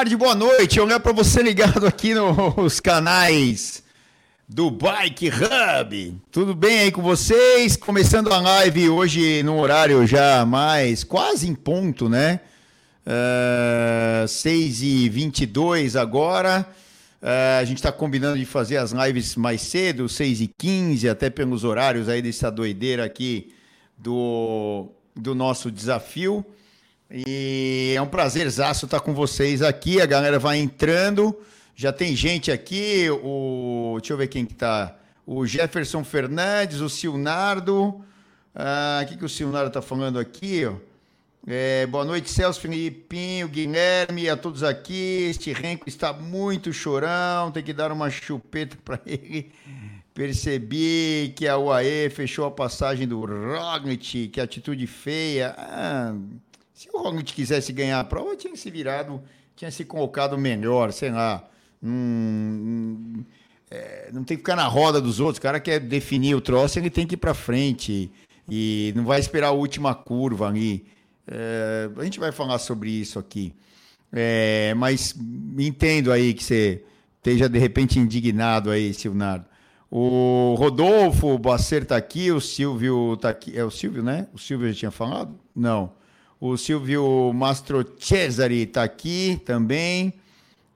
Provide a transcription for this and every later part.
Tarde, boa noite. Olha para você ligado aqui nos canais do Bike Hub. Tudo bem aí com vocês? Começando a live hoje no horário já mais quase em ponto, né? Uh, 6h22 agora. Uh, a gente está combinando de fazer as lives mais cedo, 6h15, até pelos horários aí dessa doideira aqui do, do nosso desafio. E é um prazerzaço estar com vocês aqui. A galera vai entrando. Já tem gente aqui. O, deixa eu ver quem que tá. O Jefferson Fernandes, o Silnardo. Ah, o que, que o Silnardo está falando aqui? É, boa noite, Celso, Filipinho, Guilherme, a todos aqui. Este Renko está muito chorão, tem que dar uma chupeta para ele. Percebi que a UAE fechou a passagem do Roglic, que atitude feia. Ah, se o Roglic quisesse ganhar a prova, tinha se virado, tinha se colocado melhor, sei lá. Hum, é, não tem que ficar na roda dos outros. O cara quer definir o troço, ele tem que ir para frente. E não vai esperar a última curva ali. É, a gente vai falar sobre isso aqui. É, mas entendo aí que você esteja de repente indignado aí, Silnardo. O Rodolfo Bacer está aqui, o Silvio está aqui. É o Silvio, né? O Silvio já tinha falado? Não. O Silvio Mastro Cesari está aqui também.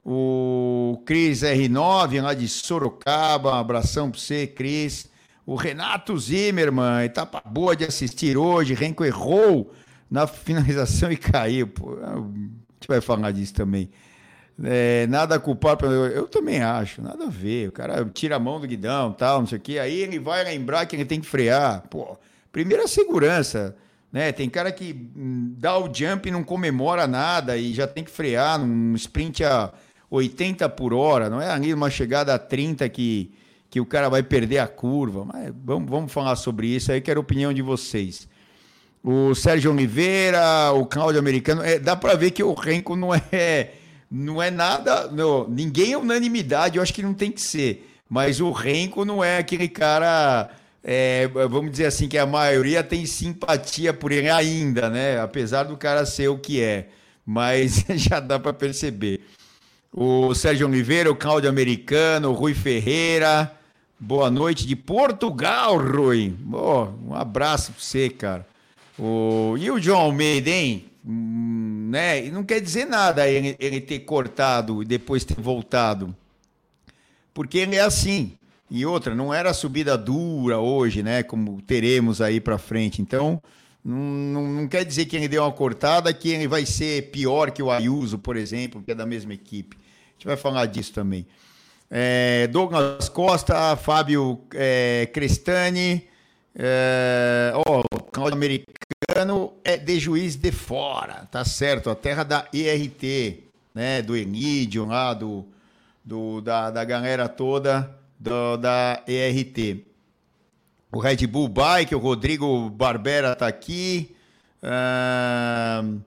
O Cris R9, lá de Sorocaba. Um abração para você, Cris. O Renato Zimmermann, etapa boa de assistir hoje. Renko errou na finalização e caiu. Pô, a gente vai falar disso também. É, nada a culpar, eu, eu também acho, nada a ver. O cara tira a mão do guidão, tal, não sei o quê. Aí ele vai lembrar que ele tem que frear. Pô, primeira segurança. Né? Tem cara que hum, dá o jump e não comemora nada e já tem que frear num sprint a 80 por hora. Não é ali uma chegada a 30 que, que o cara vai perder a curva. Mas vamos, vamos falar sobre isso aí, quero a opinião de vocês. O Sérgio Oliveira, o Cláudio Americano, é, dá para ver que o Renko não é, não é nada. Não, ninguém é unanimidade, eu acho que não tem que ser. Mas o Renko não é aquele cara é, vamos dizer assim, que a maioria tem simpatia por ele ainda, né? Apesar do cara ser o que é. Mas já dá para perceber. O Sérgio Oliveira, o Cláudio Americano, o Rui Ferreira. Boa noite de Portugal, Rui. Oh, um abraço para você, cara. O... E o João Almeida, hein? Hum, né? Não quer dizer nada ele, ele ter cortado e depois ter voltado. Porque ele é assim. E outra, não era subida dura hoje, né? Como teremos aí para frente. Então, não, não, não, quer dizer que ele deu uma cortada que ele vai ser pior que o Ayuso, por exemplo, que é da mesma equipe. A gente vai falar disso também. É, Douglas Costa, Fábio é, Crestani, é, ó, o Claudio Americano é de juiz de fora, tá certo? A terra da IRT, né? Do Emídio lá, do, do, da, da galera toda do, da ERT. O Red Bull Bike, o Rodrigo Barbera está aqui. Uh,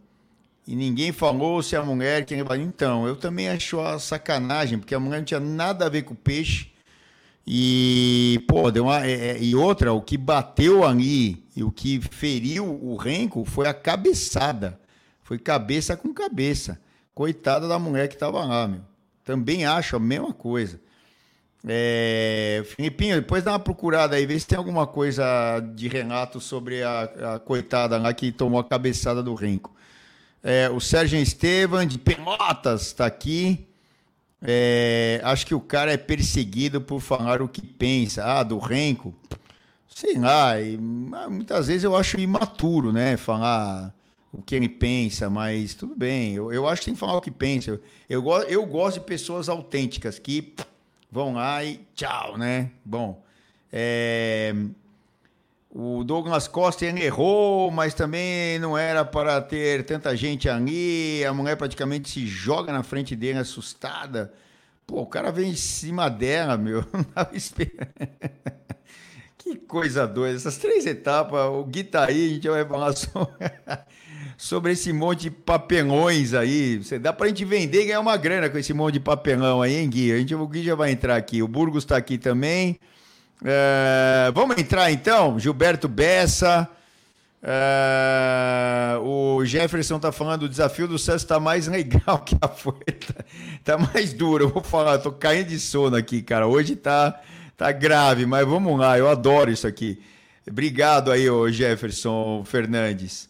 e ninguém falou se a mulher que Então, eu também acho a sacanagem, porque a mulher não tinha nada a ver com o peixe. E, pô, deu uma. É, é, e outra, o que bateu ali e o que feriu o renco foi a cabeçada. Foi cabeça com cabeça. Coitada da mulher que estava lá, meu. Também acho a mesma coisa. É, Filipinho, depois dá uma procurada aí, vê se tem alguma coisa de Renato sobre a, a coitada lá que tomou a cabeçada do Renco. É, o Sérgio Estevam, de Pelotas, está aqui. É, acho que o cara é perseguido por falar o que pensa. Ah, do Renco. Sei lá, e, muitas vezes eu acho imaturo, né? Falar o que ele pensa, mas tudo bem. Eu, eu acho que tem que falar o que pensa. Eu, eu, eu gosto de pessoas autênticas que vão lá e tchau, né? Bom, é... o Douglas Costa errou, mas também não era para ter tanta gente ali. A mulher praticamente se joga na frente dele, assustada. Pô, o cara vem em cima dela, meu. Não esperando. Que coisa doida. Essas três etapas, o Gui tá aí, a gente vai falar sobre sobre esse monte de papelões aí. Você dá pra gente vender e ganhar uma grana com esse monte de papelão aí, hein, Gui? A gente, o Gui já vai entrar aqui. O Burgos está aqui também. É, vamos entrar então? Gilberto Bessa. Uh, o Jefferson tá falando, o desafio do Santos tá mais legal que a foi. Tá, tá, mais duro. Eu vou falar, tô caindo de sono aqui, cara. Hoje tá, tá grave, mas vamos lá, eu adoro isso aqui. Obrigado aí, o Jefferson Fernandes.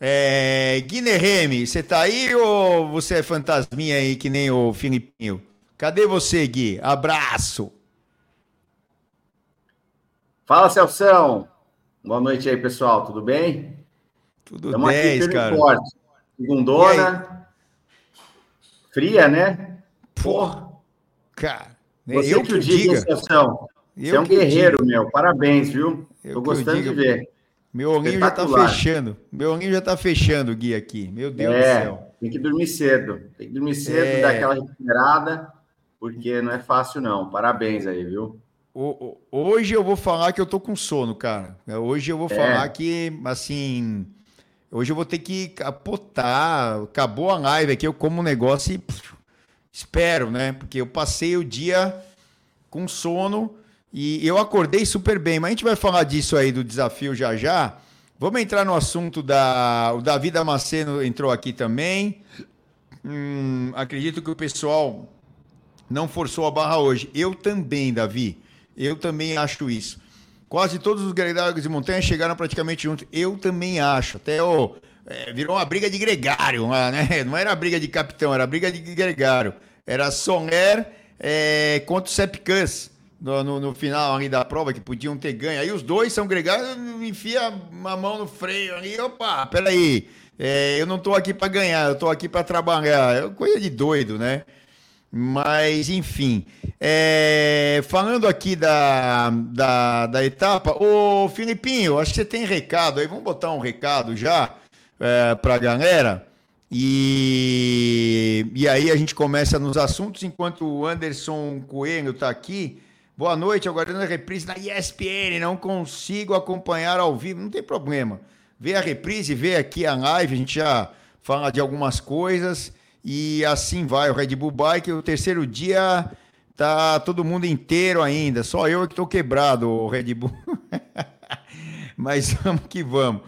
É, Guilherme, você tá aí ou você é fantasminha aí que nem o Filipinho? Cadê você, Gui? Abraço. Fala, Celção. Boa noite aí, pessoal. Tudo bem? Tudo Estamos 10, aqui cara. Forte. Segundona. Fria, né? Porra. Cara, você eu que, que o diga, Celção. Você é um guerreiro, diga. meu. Parabéns, viu? Eu Tô gostando de ver. Meu onguinho já tá fechando. Meu onguinho já tá fechando, Gui, aqui. Meu Deus é, do céu. Tem que dormir cedo. Tem que dormir cedo, é... dar aquela recuperada, porque não é fácil, não. Parabéns aí, viu? Hoje eu vou falar que eu tô com sono, cara. Hoje eu vou é. falar que, assim. Hoje eu vou ter que capotar. Acabou a live aqui, eu como um negócio e. Pff, espero, né? Porque eu passei o dia com sono. E eu acordei super bem, mas a gente vai falar disso aí do desafio já já. Vamos entrar no assunto da. O Davi Damasceno entrou aqui também. Hum, acredito que o pessoal não forçou a barra hoje. Eu também, Davi. Eu também acho isso. Quase todos os gregários de montanha chegaram praticamente juntos. Eu também acho. Até o. É, virou uma briga de gregário, né? Não era briga de capitão, era briga de gregário. Era Soner é, contra o Sepkus no, no, no, final ali da prova, que podiam ter ganho. Aí os dois são gregários, enfia a mão no freio ali, opa, peraí, é, eu não tô aqui para ganhar, eu tô aqui para trabalhar. É coisa de doido, né? Mas, enfim. É, falando aqui da, da, da etapa, ô Filipinho, acho que você tem recado aí, vamos botar um recado já é, para a galera. E, e aí a gente começa nos assuntos, enquanto o Anderson Coelho está aqui. Boa noite, aguardando a reprise na ESPN. Não consigo acompanhar ao vivo, não tem problema. Vê a reprise, vê aqui a live, a gente já fala de algumas coisas. E assim vai. O Red Bull Bike, o terceiro dia tá todo mundo inteiro ainda. Só eu que estou quebrado, o Red Bull. Mas vamos que vamos.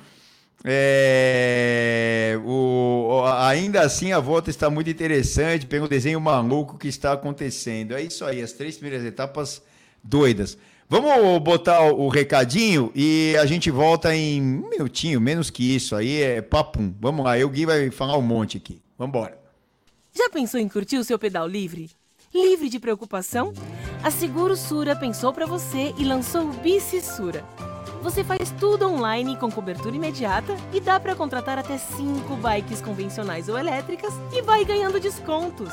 É, o, ainda assim, a volta está muito interessante pelo desenho maluco que está acontecendo. É isso aí, as três primeiras etapas doidas. Vamos botar o, recadinho e a gente volta em um minutinho, menos que isso. Aí é papum. Vamos lá, eu Gui vai falar um monte aqui. Vamos embora. Já pensou em curtir o seu pedal livre? Livre de preocupação? A Seguro Sura pensou para você e lançou o Bici Sura. Você faz tudo online com cobertura imediata e dá para contratar até 5 bikes convencionais ou elétricas e vai ganhando descontos.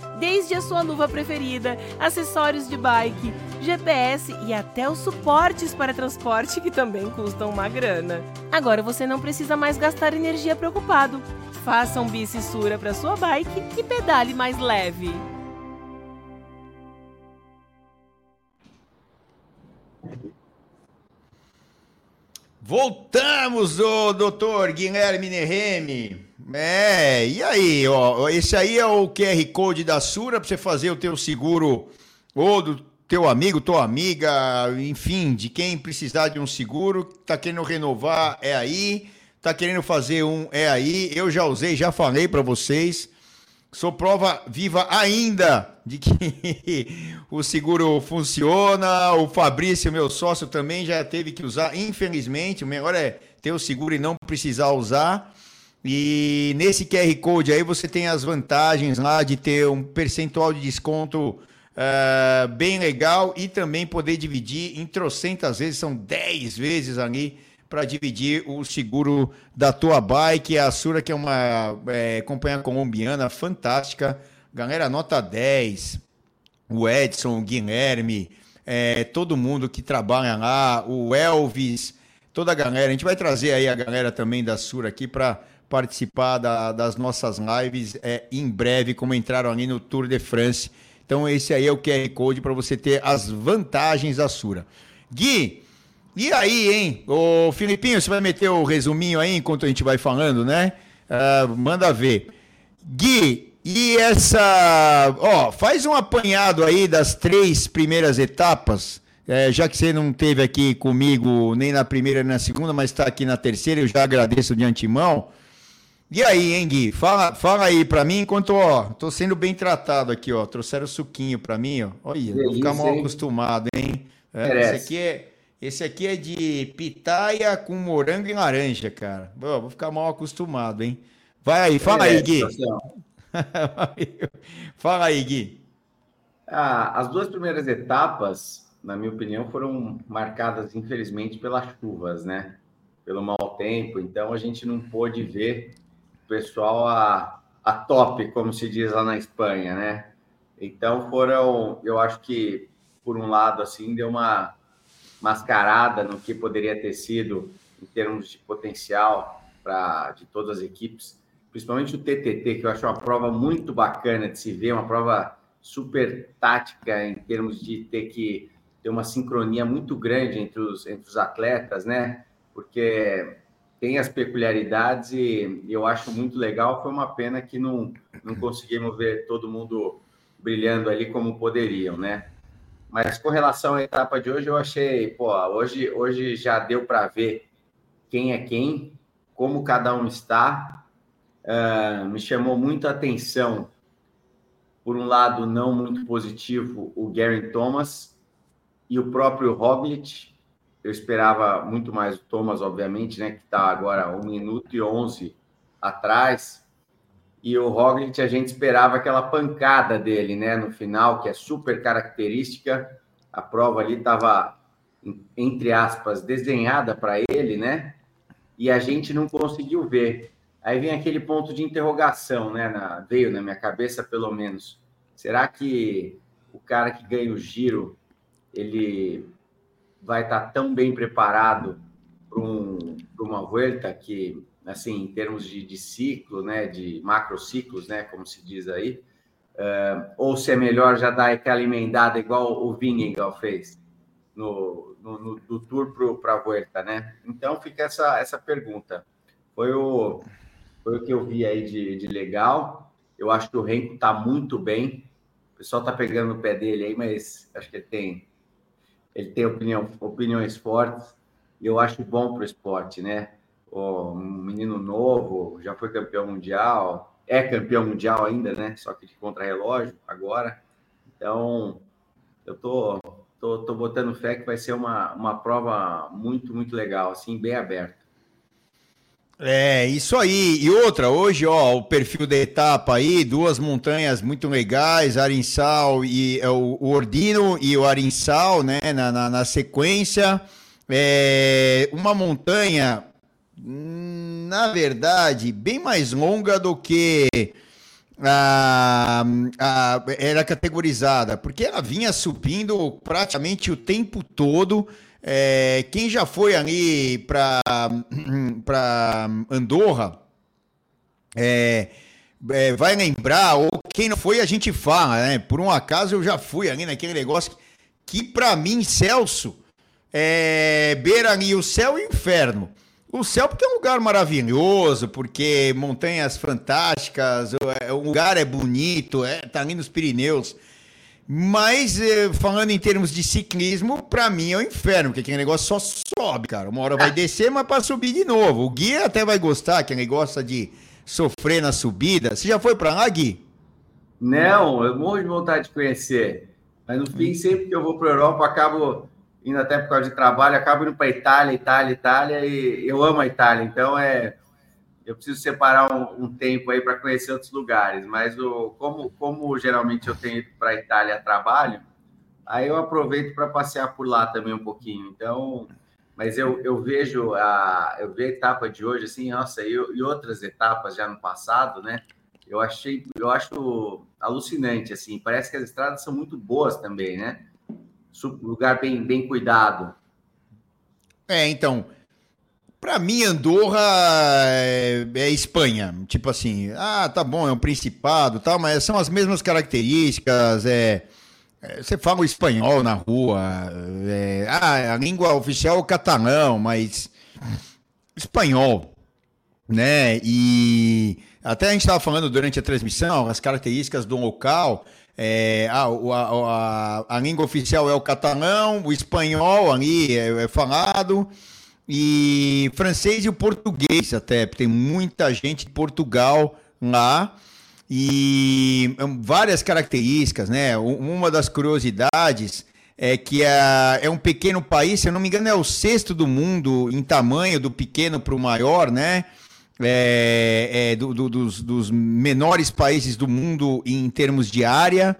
Desde a sua luva preferida, acessórios de bike, GPS e até os suportes para transporte que também custam uma grana. Agora você não precisa mais gastar energia preocupado. Faça um bicissura para sua bike e pedale mais leve. Voltamos, o doutor Guilherme Neremi. É, e aí, ó, esse aí é o QR Code da Sura para você fazer o teu seguro ou do teu amigo, tua amiga, enfim, de quem precisar de um seguro, tá querendo renovar, é aí. Tá querendo fazer um é aí, eu já usei, já falei para vocês. Sou prova viva ainda de que o seguro funciona. O Fabrício, meu sócio, também já teve que usar. Infelizmente, o melhor é ter o seguro e não precisar usar. E nesse QR Code aí você tem as vantagens lá de ter um percentual de desconto uh, bem legal e também poder dividir em trocentas vezes, são 10 vezes ali para dividir o seguro da tua bike. A Sura, que é uma é, companhia colombiana fantástica. Galera, nota 10. O Edson, o Guilherme, é, todo mundo que trabalha lá, o Elvis, toda a galera. A gente vai trazer aí a galera também da Sura aqui para participar da, das nossas lives é, em breve, como entraram ali no Tour de France. Então, esse aí é o QR Code para você ter as vantagens da Sura. Gui, e aí, hein? Ô, Filipinho, você vai meter o resuminho aí enquanto a gente vai falando, né? Uh, manda ver. Gui, e essa. Ó, faz um apanhado aí das três primeiras etapas. É, já que você não teve aqui comigo nem na primeira nem na segunda, mas está aqui na terceira, eu já agradeço de antemão. E aí, hein, Gui? Fala, fala aí pra mim, enquanto, ó, tô sendo bem tratado aqui, ó. Trouxeram suquinho pra mim, ó. Olha, vou ficar mal acostumado, hein? É, esse, aqui é, esse aqui é de pitaia com morango e laranja, cara. vou ficar mal acostumado, hein? Vai aí, fala aí, Gui. fala aí, Gui. Ah, as duas primeiras etapas, na minha opinião, foram marcadas, infelizmente, pelas chuvas, né? Pelo mau tempo. Então, a gente não pôde ver pessoal a, a top, como se diz lá na Espanha, né? Então foram, eu acho que por um lado assim deu uma mascarada no que poderia ter sido em termos de potencial para de todas as equipes, principalmente o TTT, que eu acho uma prova muito bacana de se ver, uma prova super tática em termos de ter que ter uma sincronia muito grande entre os, entre os atletas, né? Porque tem as peculiaridades e eu acho muito legal. Foi uma pena que não, não conseguimos ver todo mundo brilhando ali como poderiam, né? Mas com relação à etapa de hoje, eu achei, pô, hoje, hoje já deu para ver quem é quem, como cada um está. Uh, me chamou muito a atenção, por um lado, não muito positivo, o Gary Thomas e o próprio Roglic, eu esperava muito mais o Thomas, obviamente, né, que está agora 1 minuto e 11 atrás. E o Roglic, a gente esperava aquela pancada dele, né, no final, que é super característica. A prova ali estava, entre aspas, desenhada para ele, né? E a gente não conseguiu ver. Aí vem aquele ponto de interrogação, né? Na, veio na minha cabeça, pelo menos. Será que o cara que ganha o giro, ele vai estar tão bem preparado para um, uma volta que, assim, em termos de, de, ciclo, né, de macrociclos, né, como se diz aí, uh, ou se é melhor já dar aquela emendada igual o Vingegaard fez no, no, no do Tour para a volta, né? Então fica essa, essa pergunta. Foi o, foi o que eu vi aí de, de legal. Eu acho que o Renko está muito bem. O pessoal está pegando no pé dele aí, mas acho que ele tem ele tem opinião, opiniões fortes e eu acho bom para o esporte, né? Um menino novo, já foi campeão mundial, é campeão mundial ainda, né? Só que de contra-relógio agora. Então, eu tô, tô, tô botando fé que vai ser uma, uma prova muito, muito legal, assim, bem aberta. É, isso aí. E outra, hoje, ó, o perfil da etapa aí, duas montanhas muito legais, Arinsal e é, o, Ordino e o Arinsal, né, na, na, na sequência. É, uma montanha, na verdade, bem mais longa do que a, a, era categorizada, porque ela vinha subindo praticamente o tempo todo. É, quem já foi ali para Andorra é, é, vai lembrar, ou quem não foi, a gente fala, né? Por um acaso eu já fui ali naquele negócio que, para mim, Celso, é, beira ali o céu e o inferno. O céu porque é um lugar maravilhoso, porque montanhas fantásticas, o, é, o lugar é bonito, é, tá ali nos Pirineus. Mas, eh, falando em termos de ciclismo, para mim é o um inferno, porque aquele negócio só sobe, cara. Uma hora vai ah. descer, mas para subir de novo. O Gui até vai gostar, que ele gosta de sofrer na subida. Você já foi para lá, Gui? Não, eu morro de vontade de conhecer. Mas no fim, sempre que eu vou para Europa, acabo indo até por causa de trabalho, acabo indo para Itália, Itália, Itália, e eu amo a Itália. Então, é eu preciso separar um, um tempo aí para conhecer outros lugares, mas o, como, como geralmente eu tenho ido para a Itália a trabalho, aí eu aproveito para passear por lá também um pouquinho. Então, mas eu, eu vejo a eu vejo a etapa de hoje assim, nossa, e, e outras etapas já no passado, né? Eu achei, eu acho alucinante assim. Parece que as estradas são muito boas também, né? Lugar bem bem cuidado. É, então, para mim, Andorra é, é, Espanha. Tipo assim, ah, tá bom, é um principado tal, mas são as mesmas características, é, é, você fala o espanhol na rua. É, ah, a língua oficial é o catalão, mas espanhol, né? E até a gente estava falando durante a transmissão as características do local. É, a, a, a, a, língua oficial é o catalão, o espanhol ali é, é falado, e francês e o português até. Tem muita gente de Portugal lá e hum, várias características, né? Uma das curiosidades é que é, é um pequeno país, se eu não me engano, é o sexto do mundo em tamanho, do pequeno para o maior, né? É, é, do, do, dos, dos, menores países do mundo em termos de área.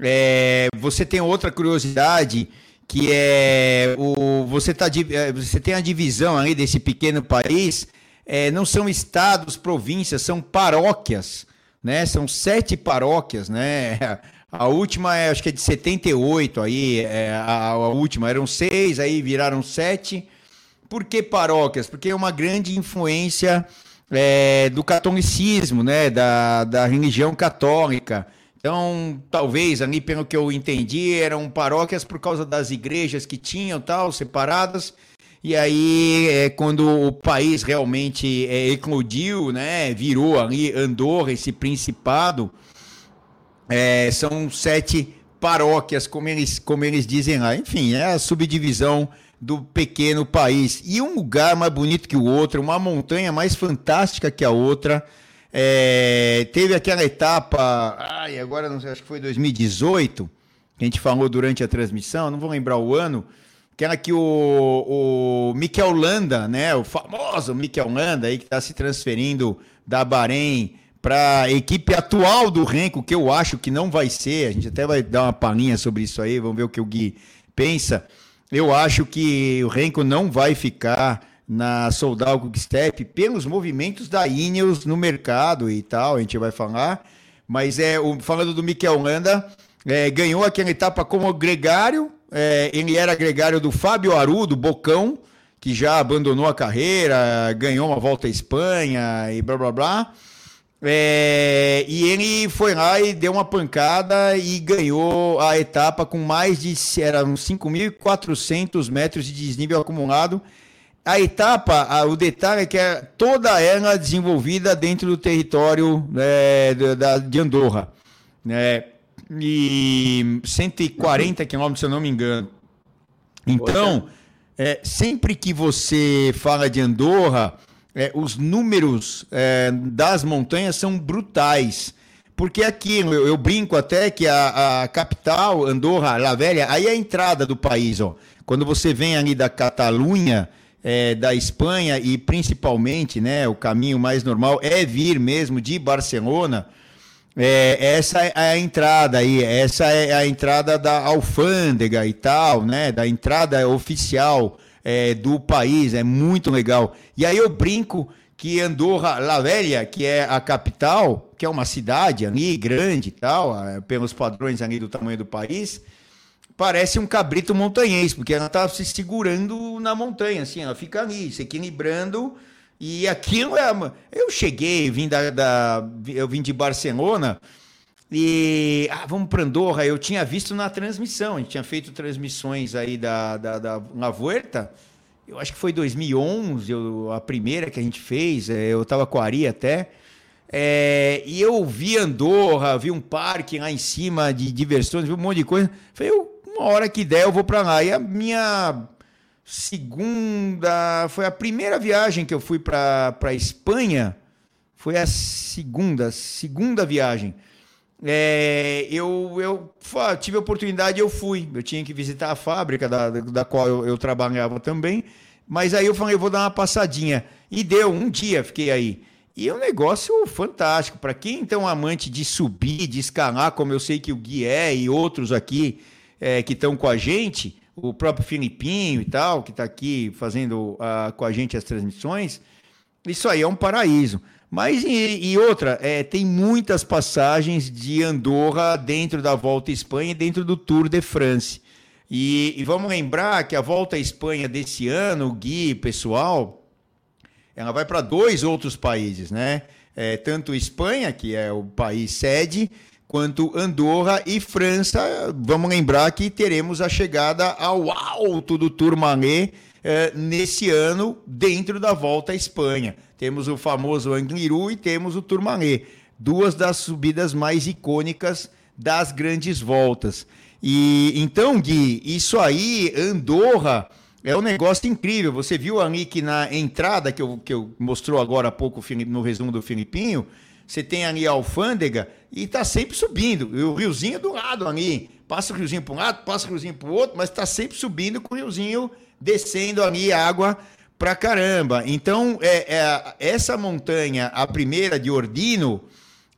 É, você tem outra curiosidade que é o você tá é, você tem a divisão aí desse pequeno país é, não são estados províncias são paróquias né? São sete paróquias, né? A última é, acho que é de 78, aí, é, a, a última eram seis, aí viraram sete. Por que paróquias? Porque é uma grande influência do catolicismo, né? Da, da religião católica. Então, talvez ali, pelo que eu entendi, eram paróquias por causa das igrejas que tinham, tal, separadas. E aí, é, quando o país realmente é, eclodiu, né, virou ali Andorra, esse principado, é, são sete paróquias, como eles, como eles dizem lá. Enfim, é a subdivisão do pequeno país. E um lugar mais bonito que o outro, uma montanha mais fantástica que a outra. É, teve aquela etapa, ai, agora não sei, acho que foi 2018, que a gente falou durante a transmissão, não vou lembrar o ano, Aquela que o, o Landa, né, o famoso Mikel Landa aí que está se transferindo da Bahrein para a equipe atual do Renko, que eu acho que não vai ser. A gente até vai dar uma palhinha sobre isso aí, vamos ver o que o Gui pensa. Eu acho que o Renko não vai ficar na Soldal Step pelos movimentos da Ineos no mercado e tal, a gente vai falar. Mas é o, falando do Mikel Landa, é, ganhou aquela etapa como gregário, é, ele era gregário do Fábio Aru, do Bocão, que já abandonou a carreira, ganhou uma volta à Espanha e blá blá blá. É, e ele foi lá e deu uma pancada e ganhou a etapa com mais de eram 5.400 metros de desnível acumulado. A etapa, a, o detalhe é que é toda ela desenvolvida dentro do território é, da, de Andorra. Né? e 140 quilômetros, se eu não me engano. Então, é, sempre que você fala de Andorra, é, os números é, das montanhas são brutais. Porque aqui, eu, eu brinco até que a, a, capital, Andorra, La Velha, aí é a entrada do país. Ó. Quando você vem ali da Catalunha, é, da Espanha e principalmente, né, o caminho mais normal é vir mesmo de Barcelona é, essa é a entrada aí, essa é a entrada da alfândega e tal, né? Da entrada oficial é, do país, é muito legal. E aí eu brinco que Andorra La Velha, que é a capital, que é uma cidade ali grande e tal, é, pelos padrões ali do tamanho do país, parece um cabrito montanhês, porque ela está se segurando na montanha, assim, ela fica ali, se equilibrando e aquilo é. Eu cheguei, vim da, da, eu vim de Barcelona e ah, vamos para Andorra. Eu tinha visto na transmissão, a gente tinha feito transmissões aí da, da, da La. Eu acho que foi 2011, eu, a primeira que a gente fez. É, eu estava com a Ari até. É, e eu vi Andorra, vi um parque lá em cima de diversões, vi um monte de coisa. Falei, uma hora que der eu vou para lá. E a minha segunda. Foi a primeira viagem que eu fui para Espanha. Foi a segunda, segunda viagem. É, eu, eu tive a oportunidade eu fui. Eu tinha que visitar a fábrica da, da qual eu, eu trabalhava também. Mas aí eu falei, eu vou dar uma passadinha. E deu, um dia fiquei aí. E é um negócio fantástico. Para quem então é amante de subir, de escalar, como eu sei que o Gui é e outros aqui é, que estão com a gente, o próprio Filipinho e tal, que está aqui fazendo uh, com a gente as transmissões, isso aí é um paraíso. Mas e, e outra, é, tem muitas passagens de Andorra dentro da Volta à Espanha e dentro do Tour de France. E, e vamos lembrar que a Volta à Espanha desse ano, Gui, pessoal, ela vai para dois outros países, né? É, tanto Espanha, que é o país sede, quanto Andorra e França. Vamos lembrar que teremos a chegada ao alto do Tourmalet eh, nesse ano, dentro da volta à Espanha. Temos o famoso Angliru e temos o Tourmalet, duas das subidas mais icônicas das grandes voltas. E então, Gui, isso aí, Andorra, é um negócio incrível. Você viu ali que na entrada que eu, que eu mostrou agora há pouco no resumo do Filipinho, você tem ali a alfândega e está sempre subindo. E o riozinho do lado ali. Passa o riozinho para um lado, passa o riozinho para o outro, mas está sempre subindo com o riozinho descendo ali água pra caramba. Então, é, é, essa montanha, a primeira de Ordino,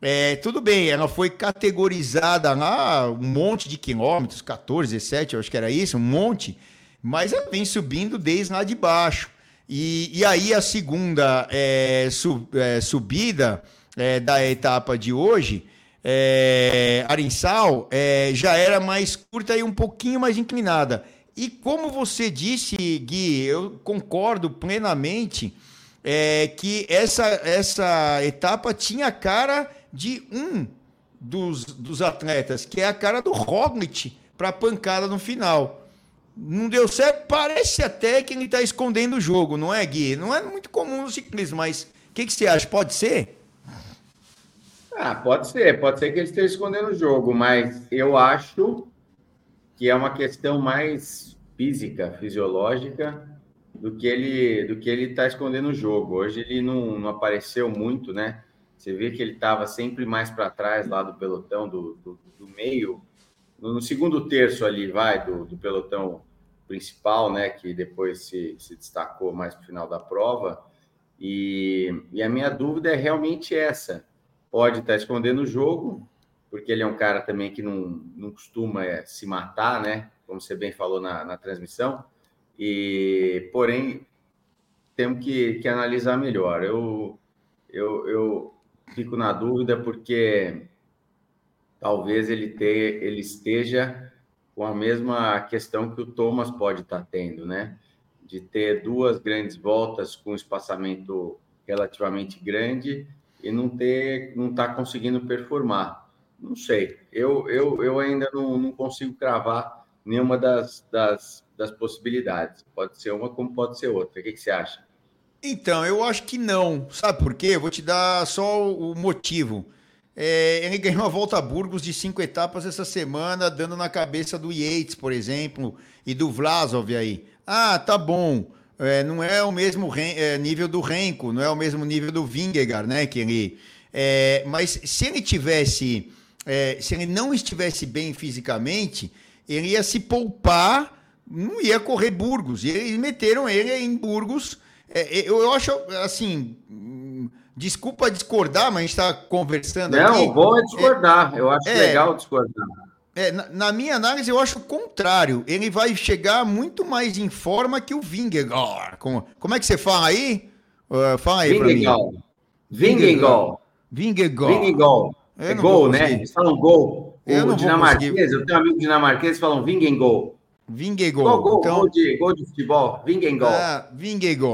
é, tudo bem, ela foi categorizada lá um monte de quilômetros, 14, 17, eu acho que era isso, um monte, mas ela vem subindo desde lá de baixo. E, e aí a segunda é, sub, é, subida é, da etapa de hoje, é, Arinsal, é, já era mais curta e um pouquinho mais inclinada. E como você disse, Gui, eu concordo plenamente é, que essa, essa etapa tinha a cara de um dos, dos atletas, que é a cara do Roglic para a pancada no final. Não deu certo, parece até que ele está escondendo o jogo, não é, Gui? Não é muito comum no ciclismo, mas o que, que você acha? Pode ser? Ah, pode ser, pode ser que ele esteja escondendo o jogo, mas eu acho que é uma questão mais física, fisiológica, do que ele do que ele está escondendo o jogo. Hoje ele não, não, apareceu muito, né? Você vê que ele estava sempre mais para trás lá do pelotão, do, do, do meio, no, segundo terço ali, vai, do, do, pelotão principal, né? Que depois se, se destacou mais no final da prova. E, e a minha dúvida é realmente essa pode estar escondendo o jogo, porque ele é um cara também que não, não costuma é, se matar, né? Como você bem falou na, na transmissão. E, porém, temos que, que analisar melhor. Eu, eu, eu fico na dúvida porque talvez ele, ter, ele esteja com a mesma questão que o Thomas pode estar tendo, né? De ter duas grandes voltas com espaçamento relativamente grande e não ter, não está conseguindo performar. Não sei, eu, eu, eu ainda não, não consigo cravar nenhuma das, das, das possibilidades. Pode ser uma como pode ser outra. O que, que você acha? Então, eu acho que não. Sabe por quê? Vou te dar só o motivo. É, ele ganhou a volta a Burgos de cinco etapas essa semana, dando na cabeça do Yates, por exemplo, e do Vlasov aí. Ah, tá bom é, não é o mesmo é, nível do Renko, não é o mesmo nível do Vingegaard, né? Que ele, é, mas se ele tivesse, é, se ele não estivesse bem fisicamente, ele ia se poupar, não ia correr Burgos. E eles meteram ele em Burgos. É, é, eu, eu acho assim. Desculpa discordar, mas a gente está conversando não, aqui. Não, bom é discordar. eu acho legal discordar. É, na, na, minha análise, eu acho o contrário. Ele vai chegar muito mais em forma que o Vingegaard. Como, como é que você fala aí? Uh, fala aí Vingegaard. Vingegaard. Vingegaard. Vingegaard. É gol, né? Eles falam gol. Eu o dinamarquês, eu tenho um amigo dinamarquês que falam Vingegaard. Vingegaard. Gol, gol, então... gol, de, gol de futebol. Vingegaard. Ah.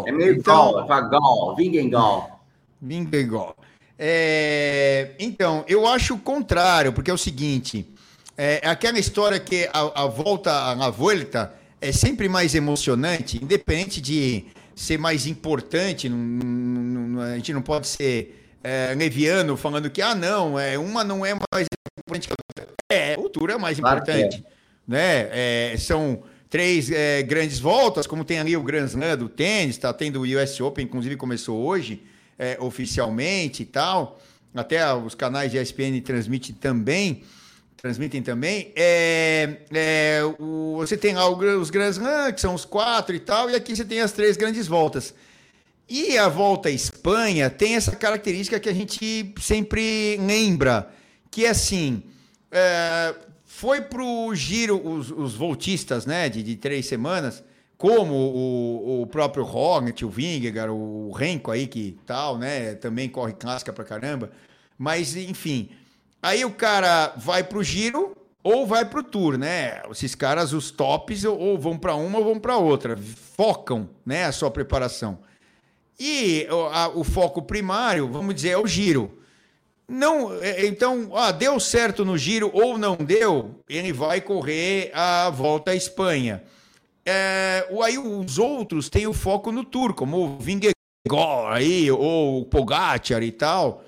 É meio então... gol, fala gol. Vingegaard. É... Então, eu acho o contrário, porque é o seguinte... É, é aquela história que a, a volta, a volta é sempre mais emocionante, independente de ser mais importante. Não, não, a gente não pode ser é, leviano falando que, ah, não, é, uma não é mais importante que a outra. É, a cultura é mais claro importante. É. Né? É, são três é, grandes voltas, como tem ali o Grand Slam do tênis, está tendo o US Open, inclusive começou hoje, é, oficialmente e tal. Até os canais de ESPN transmitem também transmitem também, é, é, o, você tem lá os Grands Slam, que são os quatro e tal, e aqui você tem as três grandes voltas. E a volta à Espanha tem essa característica que a gente sempre lembra, que é assim, é, foi para o giro, os, os, voltistas né, de, de três semanas, como o, o próprio Roglic, o Vingegaard, o Renko aí que tal, né, também corre clássica pra caramba, mas enfim... Aí o cara vai pro giro ou vai pro tour, né? Esses caras, os tops, ou vão para uma ou vão para outra, focam, né, a sua preparação. E a, o foco primário, vamos dizer, é o giro. não, é, então, ah, deu certo no giro ou não deu, ele vai correr a volta à Espanha. É, aí os outros têm o foco no Tour, como o Vingegaard aí, ou o Pogacar e tal.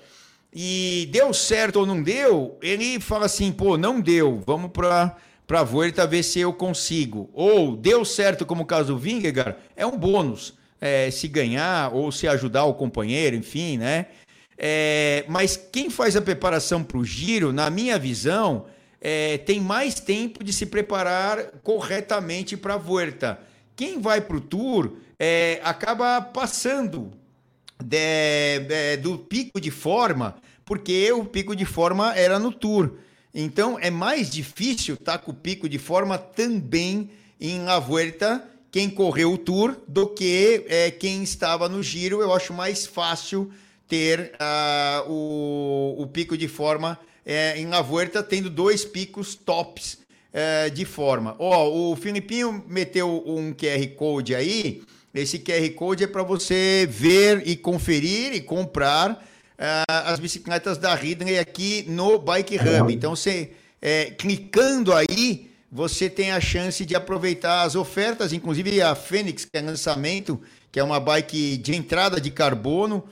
E deu certo ou não deu, ele fala assim, pô, não deu, vamos para para Vuelta ver se eu consigo. Ou deu certo, como o caso do Vingegaard, é um bônus. É, se ganhar ou se ajudar o companheiro, enfim, né? É, mas quem faz a preparação para o giro, na minha visão, é, tem mais tempo de se preparar corretamente para a Vuelta. Quem vai para o Tour é, acaba passando de, de, do pico de forma, porque o pico de forma era no Tour. Então é mais difícil estar tá com o pico de forma também em La Vuelta, quem correu o Tour, do que é, quem estava no Giro. Eu acho mais fácil ter uh, o, o pico de forma é, em La Vuelta, tendo dois picos tops é, de forma. Ó, oh, o Filipinho meteu um QR Code aí. Esse QR Code é para você ver e conferir e comprar uh, as bicicletas da Ridley aqui no Bike Hub. Então, você é, clicando aí, você tem a chance de aproveitar as ofertas, inclusive a Fênix, que é lançamento, que é uma bike de entrada de carbono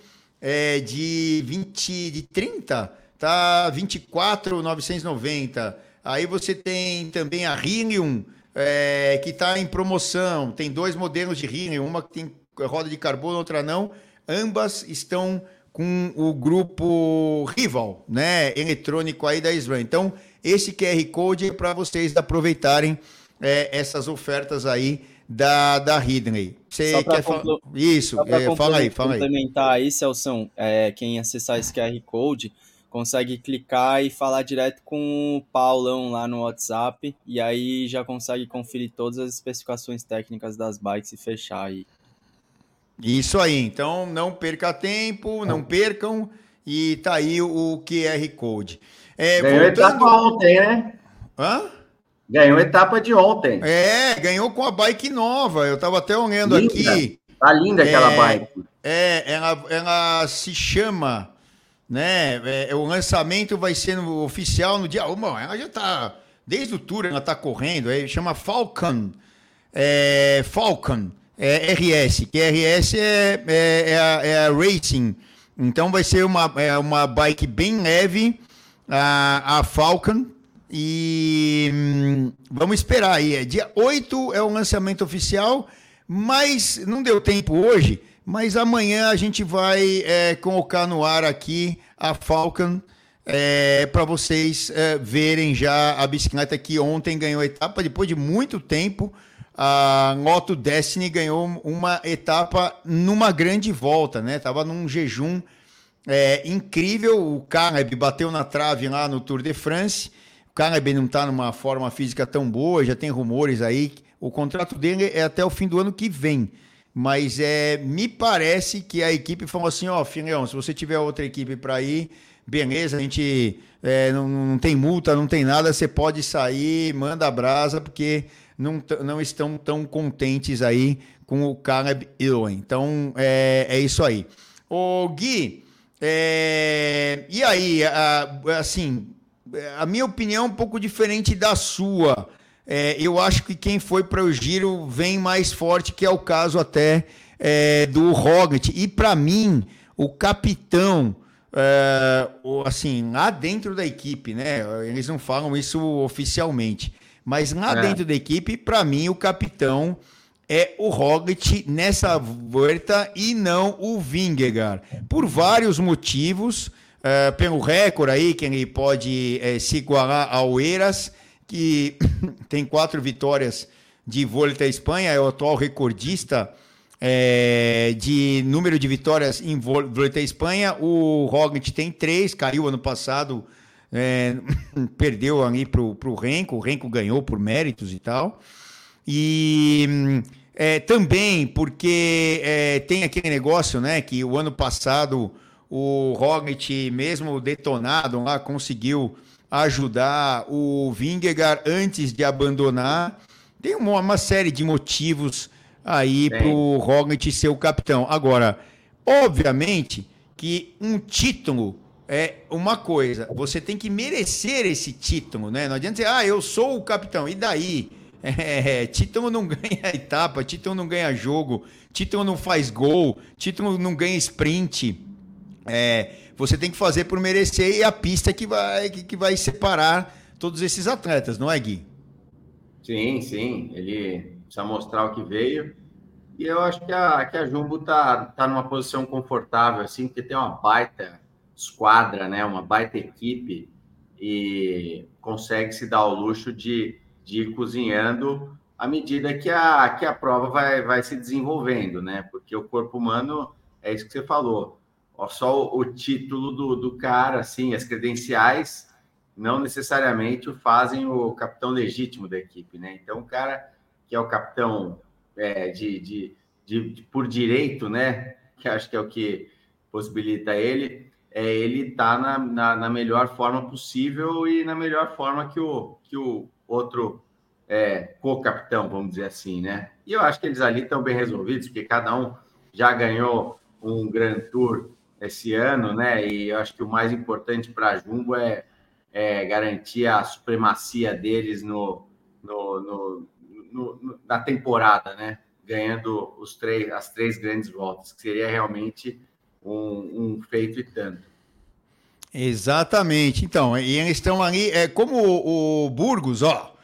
é, de 20, de 30, tá 24,990. Aí você tem também a Rhinium, é, que está em promoção. Tem dois modelos de Rhinium, uma que tem roda de carbono, outra não. Ambas estão com o grupo Rival, né, eletrônico aí da SRAM. Então, esse QR Code é para vocês aproveitarem é, essas ofertas aí da, da Ridley. Você quer falar? Isso, é, fala aí, fala aí. complementar aí, Celson, é, quem acessar esse QR Code consegue clicar e falar direto com o Paulão lá no WhatsApp e aí já consegue conferir todas as especificações técnicas das bikes e fechar aí. Isso aí, então não perca tempo, não percam e tá aí o QR Code. É, Ganhou voltando... ontem, né? Hã? Ganhou etapa de ontem. É, ganhou com a bike nova. Eu estava até olhando linda. aqui. Tá linda aquela é, bike. É, ela, ela se chama, né? É, o lançamento vai ser no, oficial no dia. Bom, ela já tá. Desde o tour ela tá correndo. Aí chama Falcon. É, Falcon. É RS, que RS é, é, é, a, é a Racing. Então vai ser uma, é uma bike bem leve, a, a Falcon, e hum, vamos esperar aí. É dia 8 é o lançamento oficial, mas não deu tempo hoje. Mas amanhã a gente vai é, colocar no ar aqui a Falcon é, para vocês é, verem já a bicicleta que ontem ganhou etapa, depois de muito tempo. A Moto Destiny ganhou uma etapa numa grande volta, né? Tava num jejum é, incrível. O Caleb bateu na trave lá no Tour de France Caleb não está numa forma física tão boa, já tem rumores aí. O contrato dele é até o fim do ano que vem. Mas é, me parece que a equipe falou assim: ó, oh, filhão, se você tiver outra equipe para ir, beleza, a gente é, não, não tem multa, não tem nada, você pode sair, manda a brasa, porque não, não estão tão contentes aí com o Caleb Ewan. Então é, é isso aí. Ô Gui, é, e aí, assim, a minha opinião é um pouco diferente da sua. É, eu acho que quem foi para o giro vem mais forte, que é o caso até é, do Roglic. E para mim, o capitão, é, assim, lá dentro da equipe, né? Eles não falam isso oficialmente, mas lá é. dentro da equipe, para mim, o capitão é o Roglic nessa volta e não o Vingegaard, por vários motivos. Uh, pelo recorde aí, que ele pode uh, se igualar ao Eiras, que tem quatro vitórias de Volta à Espanha, é o atual recordista é, de número de vitórias em Volta à Espanha. O Roglic tem três, caiu ano passado, é, perdeu ali para o Renko, o Renko ganhou por méritos e tal. E é, também porque tem aquele negócio, né, que o ano passado o Roglic, mesmo detonado lá, conseguiu ajudar o Vingegaard antes de abandonar. Tem uma, uma série de motivos aí para o Roglic ser o capitão. Agora, obviamente que um título é uma coisa, você tem que merecer esse título, né? Não adianta dizer, ah, eu sou o capitão, e daí? É, título não ganha etapa, título não ganha jogo, título não faz gol, título não ganha sprint. É, você tem que fazer por merecer e a pista que vai, que, que vai separar todos esses atletas, não é, Gui? Sim, sim. Ele precisa mostrar o que veio. E eu acho que a, que a Jumbo tá, tá numa posição confortável, assim, porque tem uma baita esquadra, né? Uma baita equipe e consegue se dar o luxo de, de ir cozinhando à medida que a, que a prova vai, vai se desenvolvendo, né? Porque o corpo humano é isso que você falou. Só o, o título do, do cara, assim, as credenciais não necessariamente o fazem o capitão legítimo da equipe, né? Então, o cara que é o capitão é, de, de, de, de, por direito, né? Que acho que é o que possibilita ele, é ele tá na, na, na, melhor forma possível e na melhor forma que o, que o outro é, co-capitão, vamos dizer assim, né? E eu acho que eles ali estão bem resolvidos, porque cada um já ganhou um Grand Tour esse ano, né? E eu acho que o mais importante para a Jumbo é, é, garantir a supremacia deles no, no, no, no, na temporada, né? Ganhando os três, as três grandes voltas, que seria realmente um, um feito e tanto. Exatamente. Então, e eles estão ali, é como o, o, Burgos, ó.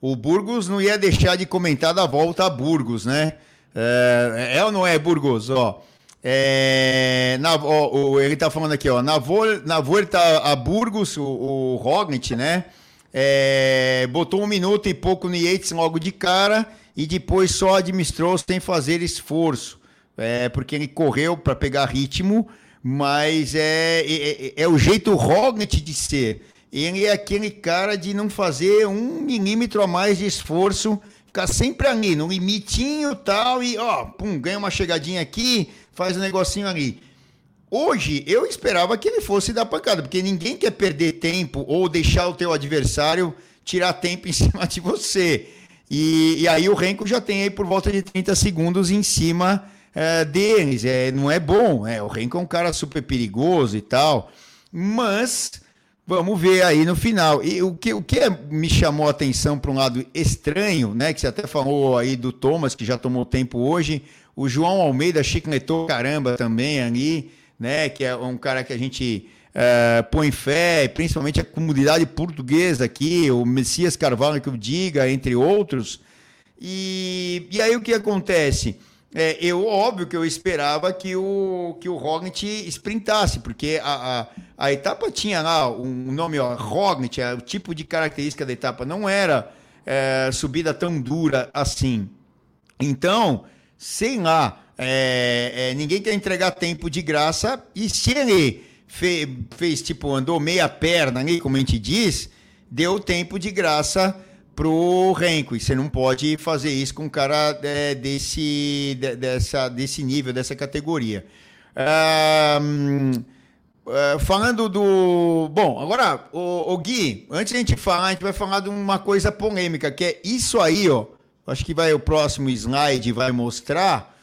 O Burgos não ia deixar de comentar da volta a Burgos, né? É, é ou não é, Burgos? Ó, é, na, ó, ele tá falando aqui, ó. Na, vol, na volta a Burgos, o, o Rognit, né? É, botou um minuto e pouco no Yates logo de cara e depois só administrou sem fazer esforço é, porque ele correu para pegar ritmo, mas é, é, é, é o jeito Roglic de ser. Ele é aquele cara de não fazer um milímetro a mais de esforço, ficar sempre ali, no limitinho tal, e ó, pum, ganha uma chegadinha aqui, faz um negocinho ali. Hoje eu esperava que ele fosse dar pancada, porque ninguém quer perder tempo ou deixar o teu adversário tirar tempo em cima de você. E, e aí o Renko já tem aí por volta de 30 segundos em cima é, deles. É, não é bom. É, o Renko é um cara super perigoso e tal. Mas vamos ver aí no final. E o que, o que me chamou a atenção para um lado estranho, né? Que você até falou aí do Thomas, que já tomou tempo hoje. O João Almeida chicletou caramba também ali, né? Que é um cara que a gente. Uh, põe fé, principalmente a comunidade portuguesa aqui, o Messias Carvalho que eu diga, entre outros. E, e aí o que acontece? É, eu, óbvio que eu esperava que o, que o Roglic sprintasse, porque a, a, a etapa tinha lá um nome, ó, é, o tipo de característica da etapa não era é, subida tão dura assim. Então, sei lá, é, é, ninguém quer entregar tempo de graça, e se ele fez, fez tipo, andou meia perna ali, como a gente diz, deu tempo de graça pro Renko. E você não pode fazer isso com um cara é, desse, de, dessa, desse nível, dessa categoria. Uh, falando do. Bom, agora, o, o, Gui, antes a gente falar, a gente vai falar de uma coisa polêmica, que é isso aí, ó. Acho que vai o próximo slide vai mostrar.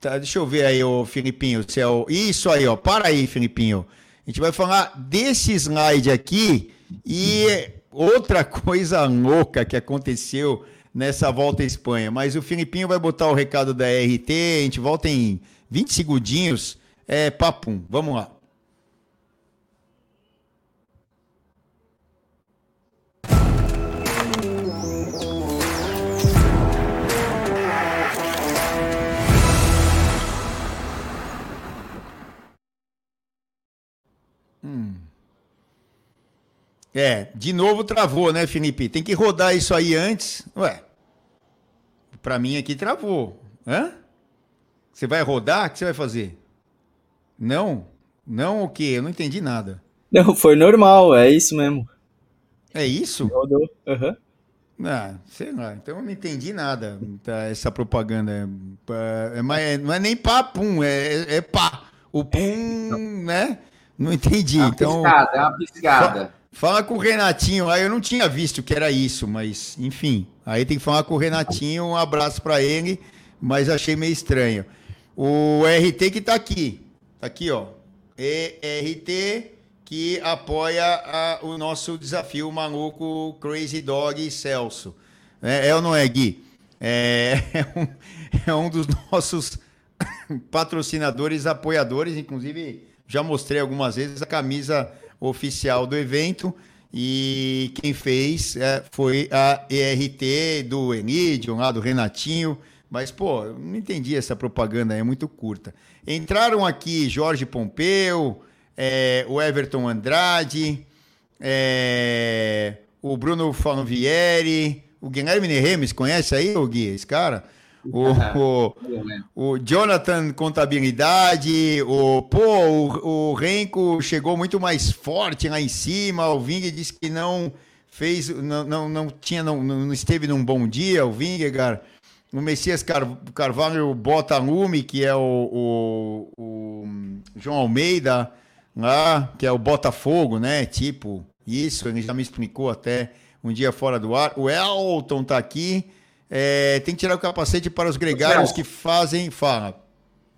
Tá, deixa eu ver aí, o Filipinho. Se é o, isso aí, ó. Para aí, Filipinho. A gente vai falar desse slide aqui e outra coisa louca que aconteceu nessa volta à Espanha. Mas o Filipinho vai botar o recado da RT, a gente volta em 20 segundinhos. É papum, vamos lá. Hum. É, de novo travou, né, Felipe? Tem que rodar isso aí antes. Ué, para mim aqui travou. Hã? Você vai rodar? O que você vai fazer? Não? Não o quê? Eu não entendi nada. Não, foi normal, é isso mesmo. É isso? Rodou. Uhum. Ah, sei lá. Então eu não entendi nada. Tá, essa propaganda. É, é, não é nem pá, pum, é, é, é pá. O pum, né? Não entendi. É uma então, piscada, é uma piscada. Fala com o Renatinho, aí eu não tinha visto que era isso, mas enfim. Aí tem que falar com o Renatinho, um abraço para ele, mas achei meio estranho. O RT que tá aqui, tá aqui ó, ERT que apoia a, o nosso desafio maluco Crazy Dog Celso. É, é ou não é, Gui? É, é, um, é um dos nossos patrocinadores, apoiadores, inclusive já mostrei algumas vezes a camisa oficial do evento. E quem fez é, foi a ERT do Enidion, lá do Renatinho. Mas, pô, não entendi essa propaganda, é muito curta. Entraram aqui Jorge Pompeu, é, o Everton Andrade, é, o Bruno Fanvieri, o Guilherme Neremes, conhece aí, o Gui, esse cara? O, o, o, Jonathan Contabilidade, o, pô, o, o Renko chegou muito mais forte lá em cima, o Ving disse que não fez, não, não, não tinha, não, não esteve num bom dia, o Vingegaard, o Messias Car Carvalho Botalume, que é o, o, o, João Almeida, lá, que é o Botafogo, né, tipo, isso, ele já me explicou até um dia fora do ar, o Elton tá aqui, é, tem que tirar o capacete para os gregários que fazem. Fala.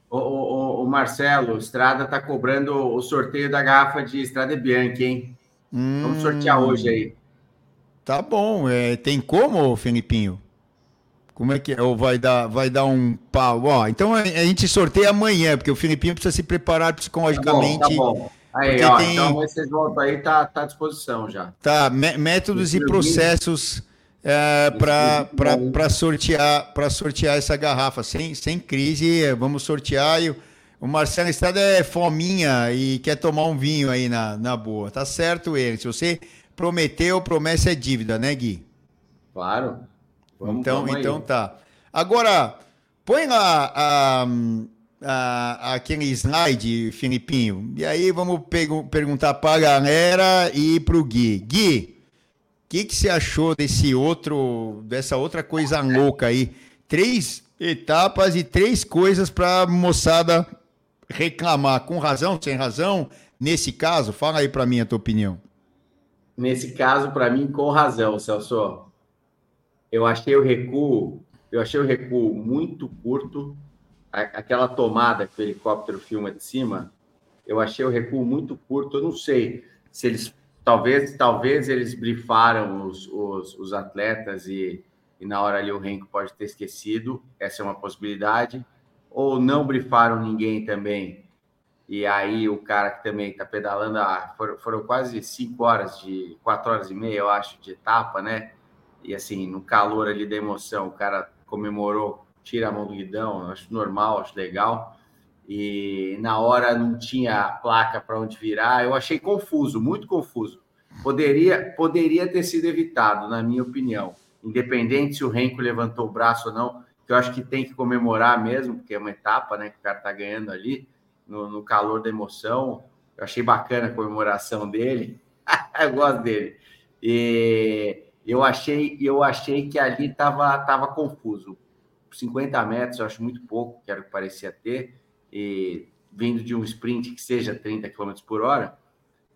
O, o, o Marcelo, Estrada está cobrando o sorteio da garrafa de Estrada Bianchi, hein? Hum, Vamos sortear hoje aí. Tá bom. É, tem como, Felipinho? Como é que é? Ou vai dar, vai dar um pau? Ó, então a, a gente sorteia amanhã, porque o Filipinho precisa se preparar psicologicamente. Tá bom, tá bom. Aí, ó, tem... então vocês voltam aí, tá, tá à disposição já. Tá, métodos e processos é, para sortear, sortear essa garrafa. Sem, sem crise, vamos sortear. E o Marcelo Estrada é fominha e quer tomar um vinho aí na, na boa. Tá certo ele. Se você prometeu, promessa é dívida, né, Gui? Claro. Vamos, então, vamos então tá. Agora, põe lá a, a, aquele slide, Filipinho. E aí vamos perguntar para a galera e para o Gui. Gui, que, que você achou desse outro, dessa outra coisa louca aí? Três etapas e três coisas para moçada reclamar, com razão, sem razão, nesse caso? Fala aí para mim a tua opinião. Nesse caso, para mim, com razão, Celso. Eu achei o recuo, eu achei o recuo muito curto. Aquela tomada que o helicóptero filma de cima, eu achei o recuo muito curto. Eu não sei se eles Talvez, talvez eles brifaram os, os, os atletas e, e, na hora ali o Renko pode ter esquecido, essa é uma possibilidade, ou não brifaram ninguém também, e aí o cara que também está pedalando, ah, foram, foram, quase cinco horas, de quatro horas e meia, eu acho, de etapa, né? E assim, no calor ali da emoção, o cara comemorou, tira a mão do guidão, acho normal, acho legal e na hora não tinha placa para onde virar. Eu achei confuso, muito confuso. Poderia, poderia ter sido evitado, na minha opinião. Independente se o Renko levantou o braço ou não, que eu acho que tem que comemorar mesmo, porque é uma etapa né, que o cara está ganhando ali, no, no, calor da emoção. Eu achei bacana a comemoração dele. eu gosto dele. E eu achei, eu achei que ali estava tava confuso. 50 metros eu acho muito pouco, que era o que parecia ter e vindo de um sprint que seja 30 km por hora,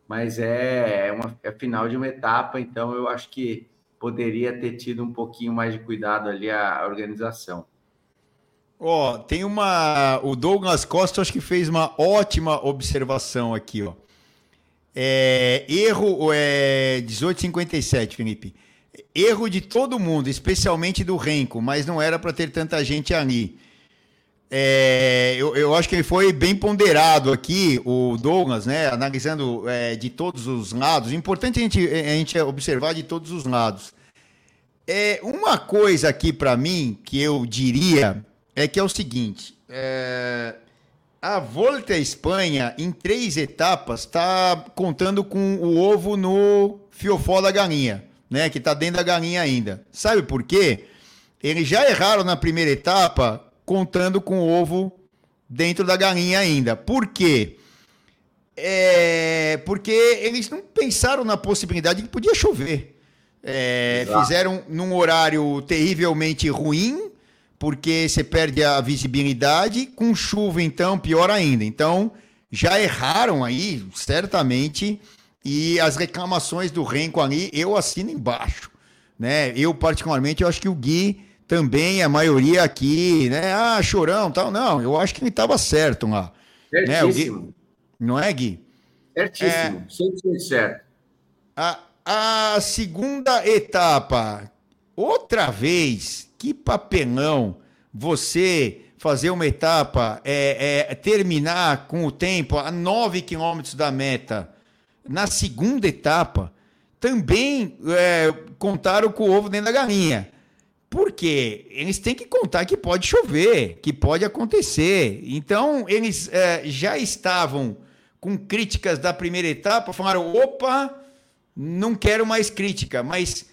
mas é, é uma é final de uma etapa, então eu acho que poderia ter tido um pouquinho mais de cuidado ali a, a organização. Ó, oh, tem uma. O Douglas Costa acho que fez uma ótima observação aqui, ó. É, erro é 1857, Felipe. Erro de todo mundo, especialmente do Renko, mas não era para ter tanta gente ali. É, eu, eu, acho que ele foi bem ponderado aqui, o Douglas, né? Analisando é, de todos os lados. Importante a gente, a gente observar de todos os lados. É, uma coisa aqui para mim que eu diria é que é o seguinte: é, a Volta à Espanha, em três etapas, está contando com o ovo no fiofó da galinha, né? Que está dentro da galinha ainda. Sabe por quê? Eles já erraram na primeira etapa contando com o ovo dentro da galinha ainda. Por quê? É, porque eles não pensaram na possibilidade de que podia chover. É, fizeram num horário terrivelmente ruim, porque você perde a visibilidade. Com chuva, então, pior ainda. Então, já erraram aí, certamente. E as reclamações do Renko ali, eu assino embaixo. Né? Eu, particularmente, eu acho que o Gui também a maioria aqui, né? Ah, chorão, tal. Não, eu acho que ele estava certo lá. Né? Gui, não é, Gui? Certíssimo, é, 100% certo. A, a segunda etapa, outra vez, que papelão você fazer uma etapa, é, é, terminar com o tempo a 9 quilômetros da meta na segunda etapa, também é, contaram com o ovo dentro da galinha. Porque eles têm que contar que pode chover, que pode acontecer. Então, eles é, já estavam com críticas da primeira etapa, falaram: opa, não quero mais crítica. Mas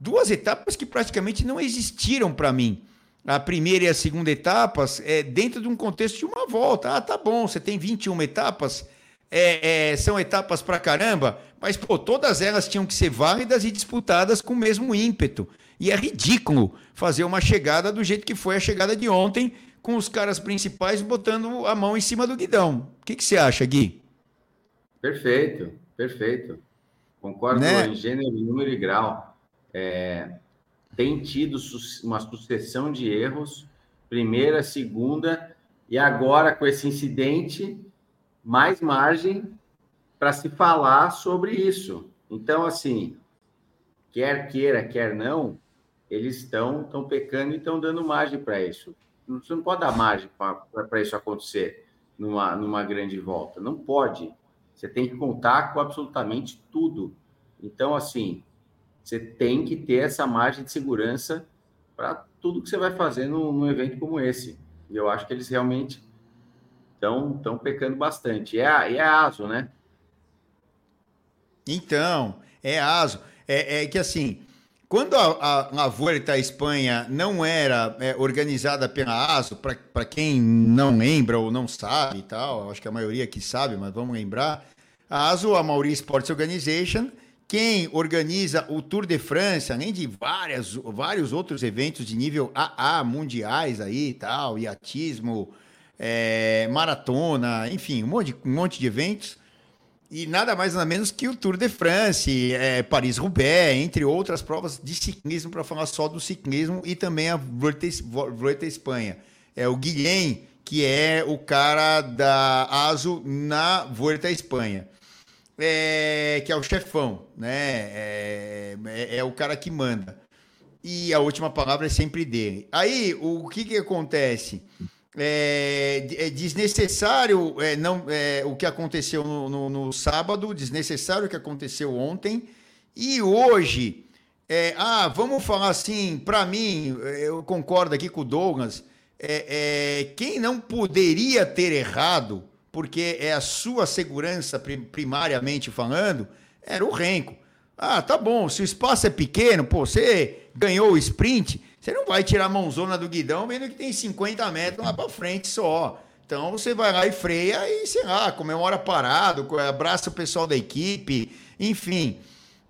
duas etapas que praticamente não existiram para mim. A primeira e a segunda etapas, é, dentro de um contexto de uma volta. Ah, tá bom, você tem 21 etapas, é, é, são etapas para caramba, mas pô, todas elas tinham que ser válidas e disputadas com o mesmo ímpeto. E é ridículo fazer uma chegada do jeito que foi a chegada de ontem, com os caras principais botando a mão em cima do guidão. O que, que você acha, Gui? Perfeito, perfeito. Concordo né? em gênero, número e grau. É, tem tido uma sucessão de erros, primeira, segunda, e agora com esse incidente, mais margem para se falar sobre isso. Então, assim, quer queira, quer não, eles estão estão pecando e estão dando margem para isso. Você não pode dar margem para isso acontecer numa, numa grande volta. Não pode. Você tem que contar com absolutamente tudo. Então, assim, você tem que ter essa margem de segurança para tudo que você vai fazer num, num, evento como esse. E eu acho que eles realmente estão pecando bastante. É, é ASO, né? Então, é ASO. É, é que assim, quando a, a, a Vuelta à Espanha não era é, organizada pela ASO, para quem não lembra ou não sabe e tal, acho que a maioria aqui sabe, mas vamos lembrar, a ASO, a Mauri Sports Organization, quem organiza o Tour de France, além de várias, vários outros eventos de nível AA mundiais aí e tal, iatismo, é, maratona, enfim, um monte, um monte de eventos, e nada mais nada menos que o Tour de France, é, Paris-Roubaix, entre outras provas de ciclismo, para falar só do ciclismo, e também a Vuelta Espanha. É o Guilhem, que é o cara da ASO na Vuelta Espanha. É, que é o chefão, né? É, é, é, o cara que manda. E a última palavra é sempre dele. Aí, o que que acontece? É, é desnecessário é, não, é, o que aconteceu no, no, no, sábado, desnecessário o que aconteceu ontem, e hoje, é, ah, vamos falar assim, para mim, eu concordo aqui com o Douglas, é, é, quem não poderia ter errado, porque é a sua segurança primariamente falando, era o Renko. Ah, tá bom, se o espaço é pequeno, pô, você ganhou o sprint, você não vai tirar a mãozona do guidão vendo que tem 50 metros lá para frente só. Então você vai lá e freia e, sei lá, comemora parado, abraça o pessoal da equipe, enfim.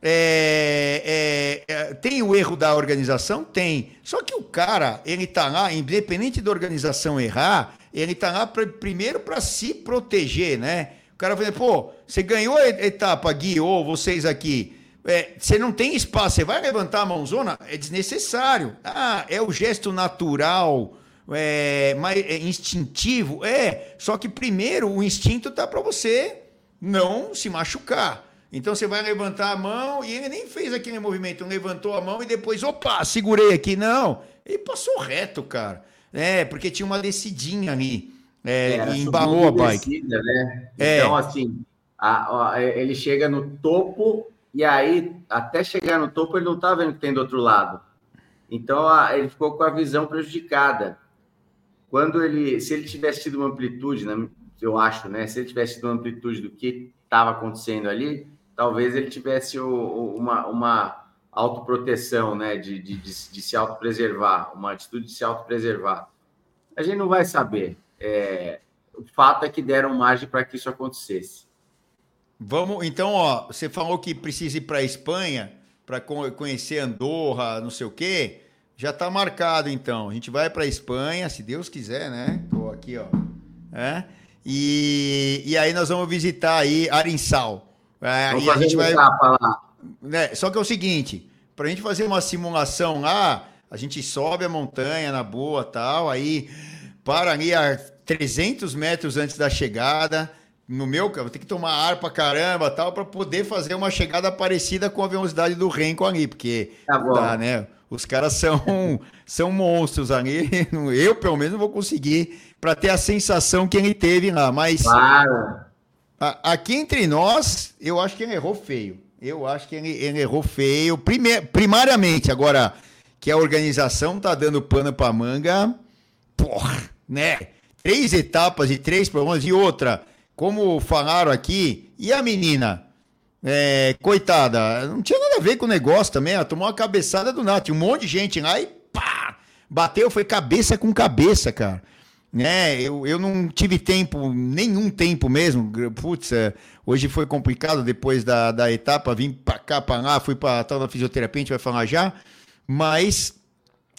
É, é, é, tem o erro da organização? Tem. Só que o cara, ele tá lá, independente da organização errar, ele tá lá pra, primeiro para se proteger, né? O cara vai pô, você ganhou a etapa, Gui, ou vocês aqui, é, você não tem espaço, você vai levantar a mãozona, é desnecessário. Ah, é o gesto natural, é, mais, é instintivo. É, só que primeiro o instinto tá para você não se machucar. Então você vai levantar a mão e ele nem fez aquele movimento, levantou a mão e depois, opa, segurei aqui. Não, ele passou reto, cara. É, porque tinha uma descidinha ali. É, e embalou a bike. Descida, né? É. Então, assim, a, a, ele chega no topo e aí, até chegar no topo, ele não está vendo o que tem do outro lado. Então, ele ficou com a visão prejudicada. Quando ele, se ele tivesse tido uma amplitude, né, eu acho, né? Se ele tivesse tido uma amplitude do que estava acontecendo ali, talvez ele tivesse o, uma, uma autoproteção, né? De, de, de, de se autopreservar, uma atitude de se autopreservar. A gente não vai saber. É, o fato é que deram margem para que isso acontecesse. Vamos, então, ó, você falou que precisa ir para a Espanha para conhecer Andorra, não sei o quê. Já está marcado, então. A gente vai para a Espanha, se Deus quiser, né? Tô aqui, ó. É? E, e aí nós vamos visitar aí Arinsal. É, vamos e a gente vai. Né, só que é o seguinte: para a gente fazer uma simulação lá, a gente sobe a montanha na boa tal, aí para ali a 300 metros antes da chegada no meu, vou ter que tomar ar pra caramba tal, para poder fazer uma chegada parecida com a velocidade do Renko ali, porque tá bom. Dá, né? Os caras são, são monstros ali. Eu, pelo menos, não vou conseguir para ter a sensação que ele teve lá. Mas claro. a, aqui entre nós, eu acho que ele errou feio. Eu acho que ele, ele errou feio. Prime, primariamente, agora que a organização tá dando pano para manga, porra, né? Três etapas e três problemas. E outra, como falaram aqui, e a menina? É, coitada, não tinha nada a ver com o negócio também. Ela tomou uma cabeçada do. Tinha um monte de gente lá e pá! Bateu, foi cabeça com cabeça, cara. Né? Eu, eu não tive tempo, nenhum tempo mesmo. Putz, é, hoje foi complicado depois da, da etapa. Vim pra cá, pra lá, fui pra tal da fisioterapia, a gente vai falar já. Mas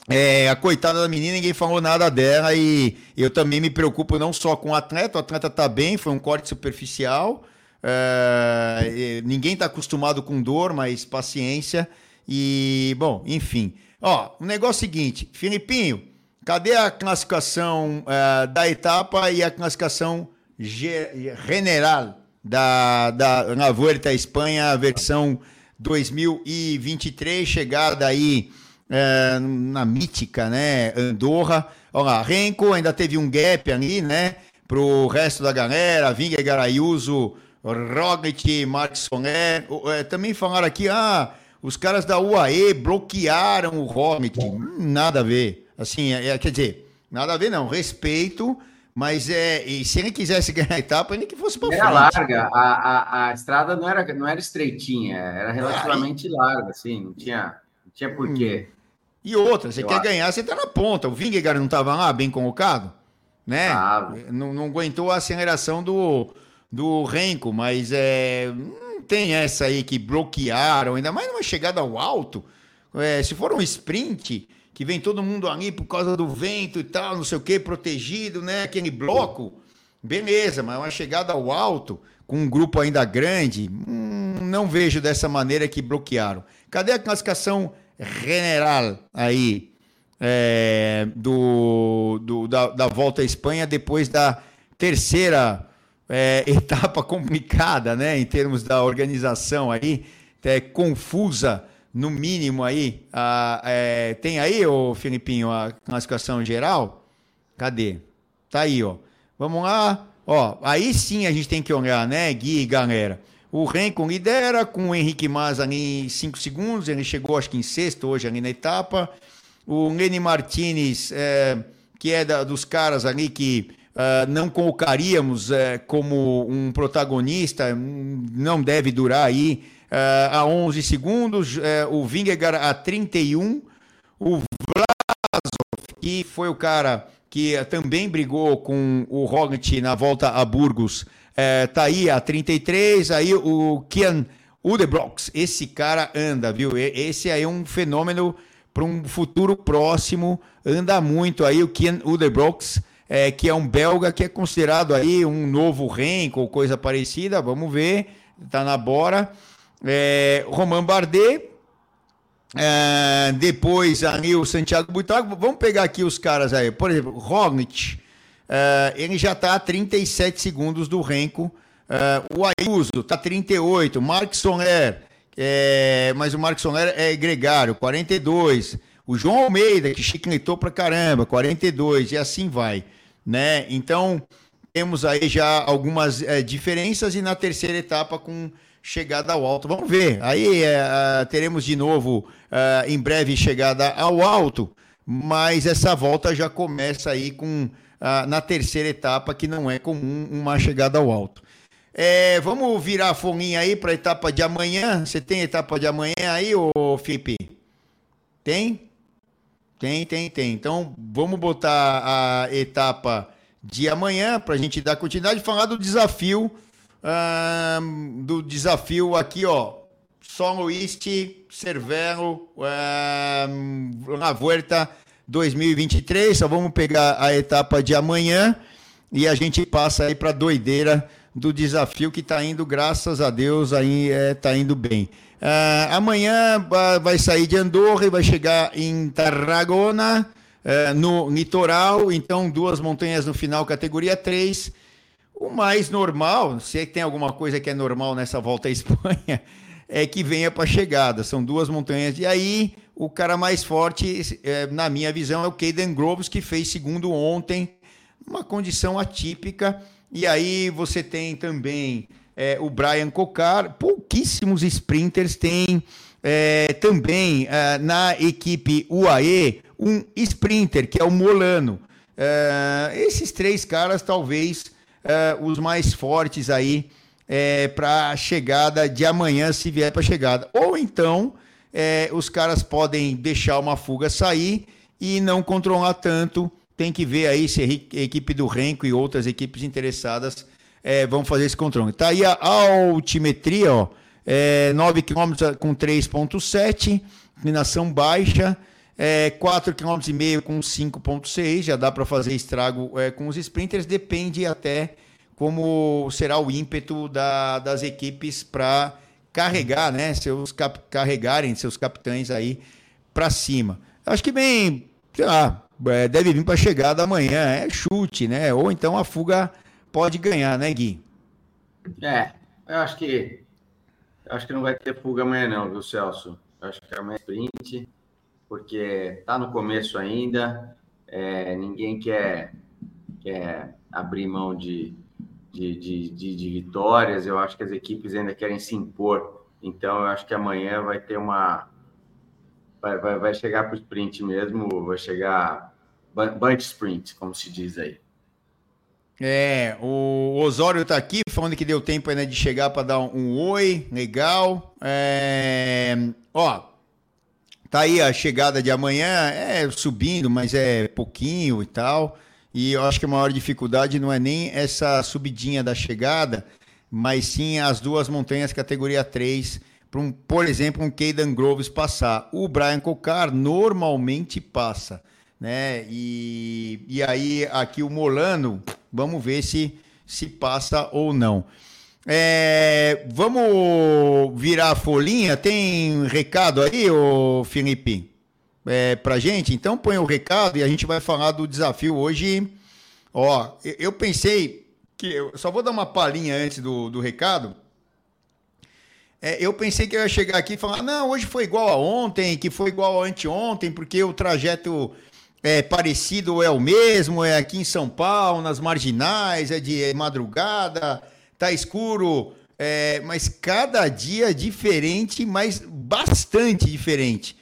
é, a coitada da menina, ninguém falou nada dela e eu também me preocupo não só com o atleta, o atleta tá bem, foi um corte superficial, é, ninguém está acostumado com dor, mas paciência. E, bom, enfim. Ó, o negócio é o seguinte, Filipinho, cadê a classificação uh, da etapa e a classificação general da, da na Vuelta à Espanha, versão 2023, chegada aí uh, na mítica, né, Andorra. Olha lá, Renko ainda teve um gap ali, né, pro resto da galera, Vingegaard Ayuso Roglic, Mark Soner, é, também falaram aqui, ah, os caras da UAE bloquearam o Roglic. Hum, nada a ver. Assim, é, é, quer dizer, nada a ver não, respeito, mas é, e se ele quisesse ganhar a etapa, ele que fosse para frente. Era larga, a, a, a, estrada não era, não era estreitinha, era relativamente ah, larga, assim, não tinha, não tinha porquê. E outra, você Eu quer acho. ganhar, você tá na ponta. O Vingegaard não estava lá, bem colocado? Né? Ah, não, não aguentou a aceleração do, do Renko, mas é, não tem essa aí que bloquearam, ainda mais numa chegada ao alto. É, se for um sprint, que vem todo mundo ali por causa do vento e tal, não sei o que, protegido, né? Aquele bloco, beleza, mas uma chegada ao alto, com um grupo ainda grande, hum, não vejo dessa maneira que bloquearam. Cadê a classificação general aí é, do, do da, da volta à Espanha depois da terceira é, etapa complicada, né, em termos da organização aí, é, confusa no mínimo aí. A, é, tem aí, ô Filipinho, a classificação geral? Cadê? Tá aí, ó. Vamos lá. Ó, aí sim a gente tem que olhar, né, Gui e galera. O Renko lidera com o Henrique Mas ali em 5 segundos, ele chegou acho que em sexto hoje ali na etapa. O Lenny Martinez, é, que é da, dos caras ali que Uh, não colocaríamos uh, como um protagonista, não deve durar aí uh, a 11 segundos, o Vingegaard a 31, o Vlasov, que foi o cara que também brigou com o Roglic na volta a Burgos, está aí a 33, aí o Kian Udebrox, esse cara anda, viu? Esse aí é um fenômeno para um futuro próximo, anda muito aí o Kian Udebrox, é, que é um belga que é considerado aí um novo Renko ou coisa parecida, vamos ver, está na bora. É, Romain Bardet, é, depois ali o Santiago Buitrago, vamos pegar aqui os caras aí, por exemplo, Roglic, é, ele já está a 37 segundos do Renko, é, o Ayuso está 38, Mark Soler, é, mas o Mark Soler é gregário, 42, o João Almeida, que chicletou pra caramba, 42, e assim vai né? Então, temos aí já algumas é, diferenças e na terceira etapa com chegada ao alto. Vamos ver. Aí é, teremos de novo é, em breve chegada ao alto, mas essa volta já começa aí com na terceira etapa, que não é comum uma chegada ao alto. É, vamos virar a folhinha aí para a etapa de amanhã. Você tem etapa de amanhã aí, ô Felipe? Tem? Tem, tem, tem. Então, vamos botar a etapa de amanhã para a gente dar continuidade e falar do desafio. do desafio aqui, ó. São Luís, Cervelo, na Vuelta 2023. Só vamos pegar a etapa de amanhã e a gente passa aí para a doideira do desafio que está indo, graças a Deus, aí está é, indo bem. Uh, amanhã uh, vai sair de Andorra e vai chegar em Tarragona, uh, no litoral. Então, duas montanhas no final, categoria 3. O mais normal, se tem alguma coisa que é normal nessa volta à Espanha, é que venha para a chegada. São duas montanhas. E aí, o cara mais forte, é, na minha visão, é o Caden Groves, que fez segundo ontem, uma condição atípica. E aí você tem também é, o Brian Cocar, pouquíssimos sprinters têm é, também é, na equipe UAE um sprinter, que é o Molano. É, esses três caras, talvez, é, os mais fortes aí é, para a chegada de amanhã, se vier para a chegada. Ou então, é, os caras podem deixar uma fuga sair e não controlar tanto. Tem que ver aí se a equipe do Renko e outras equipes interessadas é, vão fazer esse controle. Tá aí a altimetria, ó, é, 9 km com 3,7, inclinação baixa, é, 4,5 km com 5,6, já dá para fazer estrago é, com os sprinters, depende até como será o ímpeto da, das equipes para carregar, né, seus cap, carregarem seus capitães aí para cima. Acho que bem, sei lá, é, deve vir para a chegada amanhã, é chute, né? Ou então a fuga pode ganhar, né, Gui? É, eu acho que eu acho que não vai ter fuga amanhã não, viu, Celso? Eu acho que amanhã é sprint, porque tá no começo ainda, é, ninguém quer, quer abrir mão de, de, de, de, de vitórias, eu acho que as equipes ainda querem se impor, então eu acho que amanhã vai ter uma... Vai, vai, vai chegar para o sprint mesmo, vai chegar bunch sprint, como se diz aí. É, o Osório tá aqui falando que deu tempo ainda de chegar para dar um, um, oi, legal. É, ó, tá aí a chegada de amanhã, é subindo, mas é pouquinho e tal. E eu acho que a maior dificuldade não é nem essa subidinha da chegada, mas sim as duas montanhas categoria 3, para um, por exemplo, um Caden Groves passar. O Brian Cocar normalmente passa né? E, e aí aqui o Molano, vamos ver se se passa ou não. É, vamos virar a folhinha? Tem recado aí, ô Felipe? É, pra gente? Então põe o recado e a gente vai falar do desafio hoje. Ó, eu pensei que. Eu só vou dar uma palhinha antes do, do recado. É, eu pensei que eu ia chegar aqui e falar: não, hoje foi igual a ontem, que foi igual a anteontem, porque o trajeto é parecido é o mesmo, é aqui em São Paulo, nas marginais, é de madrugada, tá escuro, é, mas cada dia diferente, mas bastante diferente.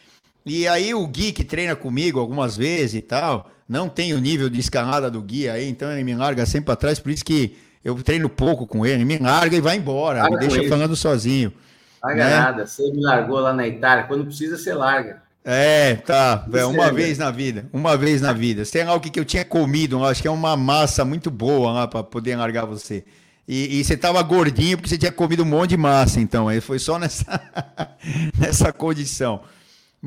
E aí o Gui que treina comigo algumas vezes e tal, não tem o nível de escalada do Gui aí, então ele me larga sempre atrás, por isso que eu treino pouco com ele, me larga e vai embora, larga me deixa falando sozinho. Larga né? nada, você me largou lá na Itália, quando precisa você larga. É, tá. É, uma vez na vida. Uma vez na vida. Sei lá o que, que eu tinha comido, acho que é uma massa muito boa lá para poder largar você. E, e, você tava gordinho porque você tinha comido um monte de massa, então. Aí foi só nessa, nessa condição.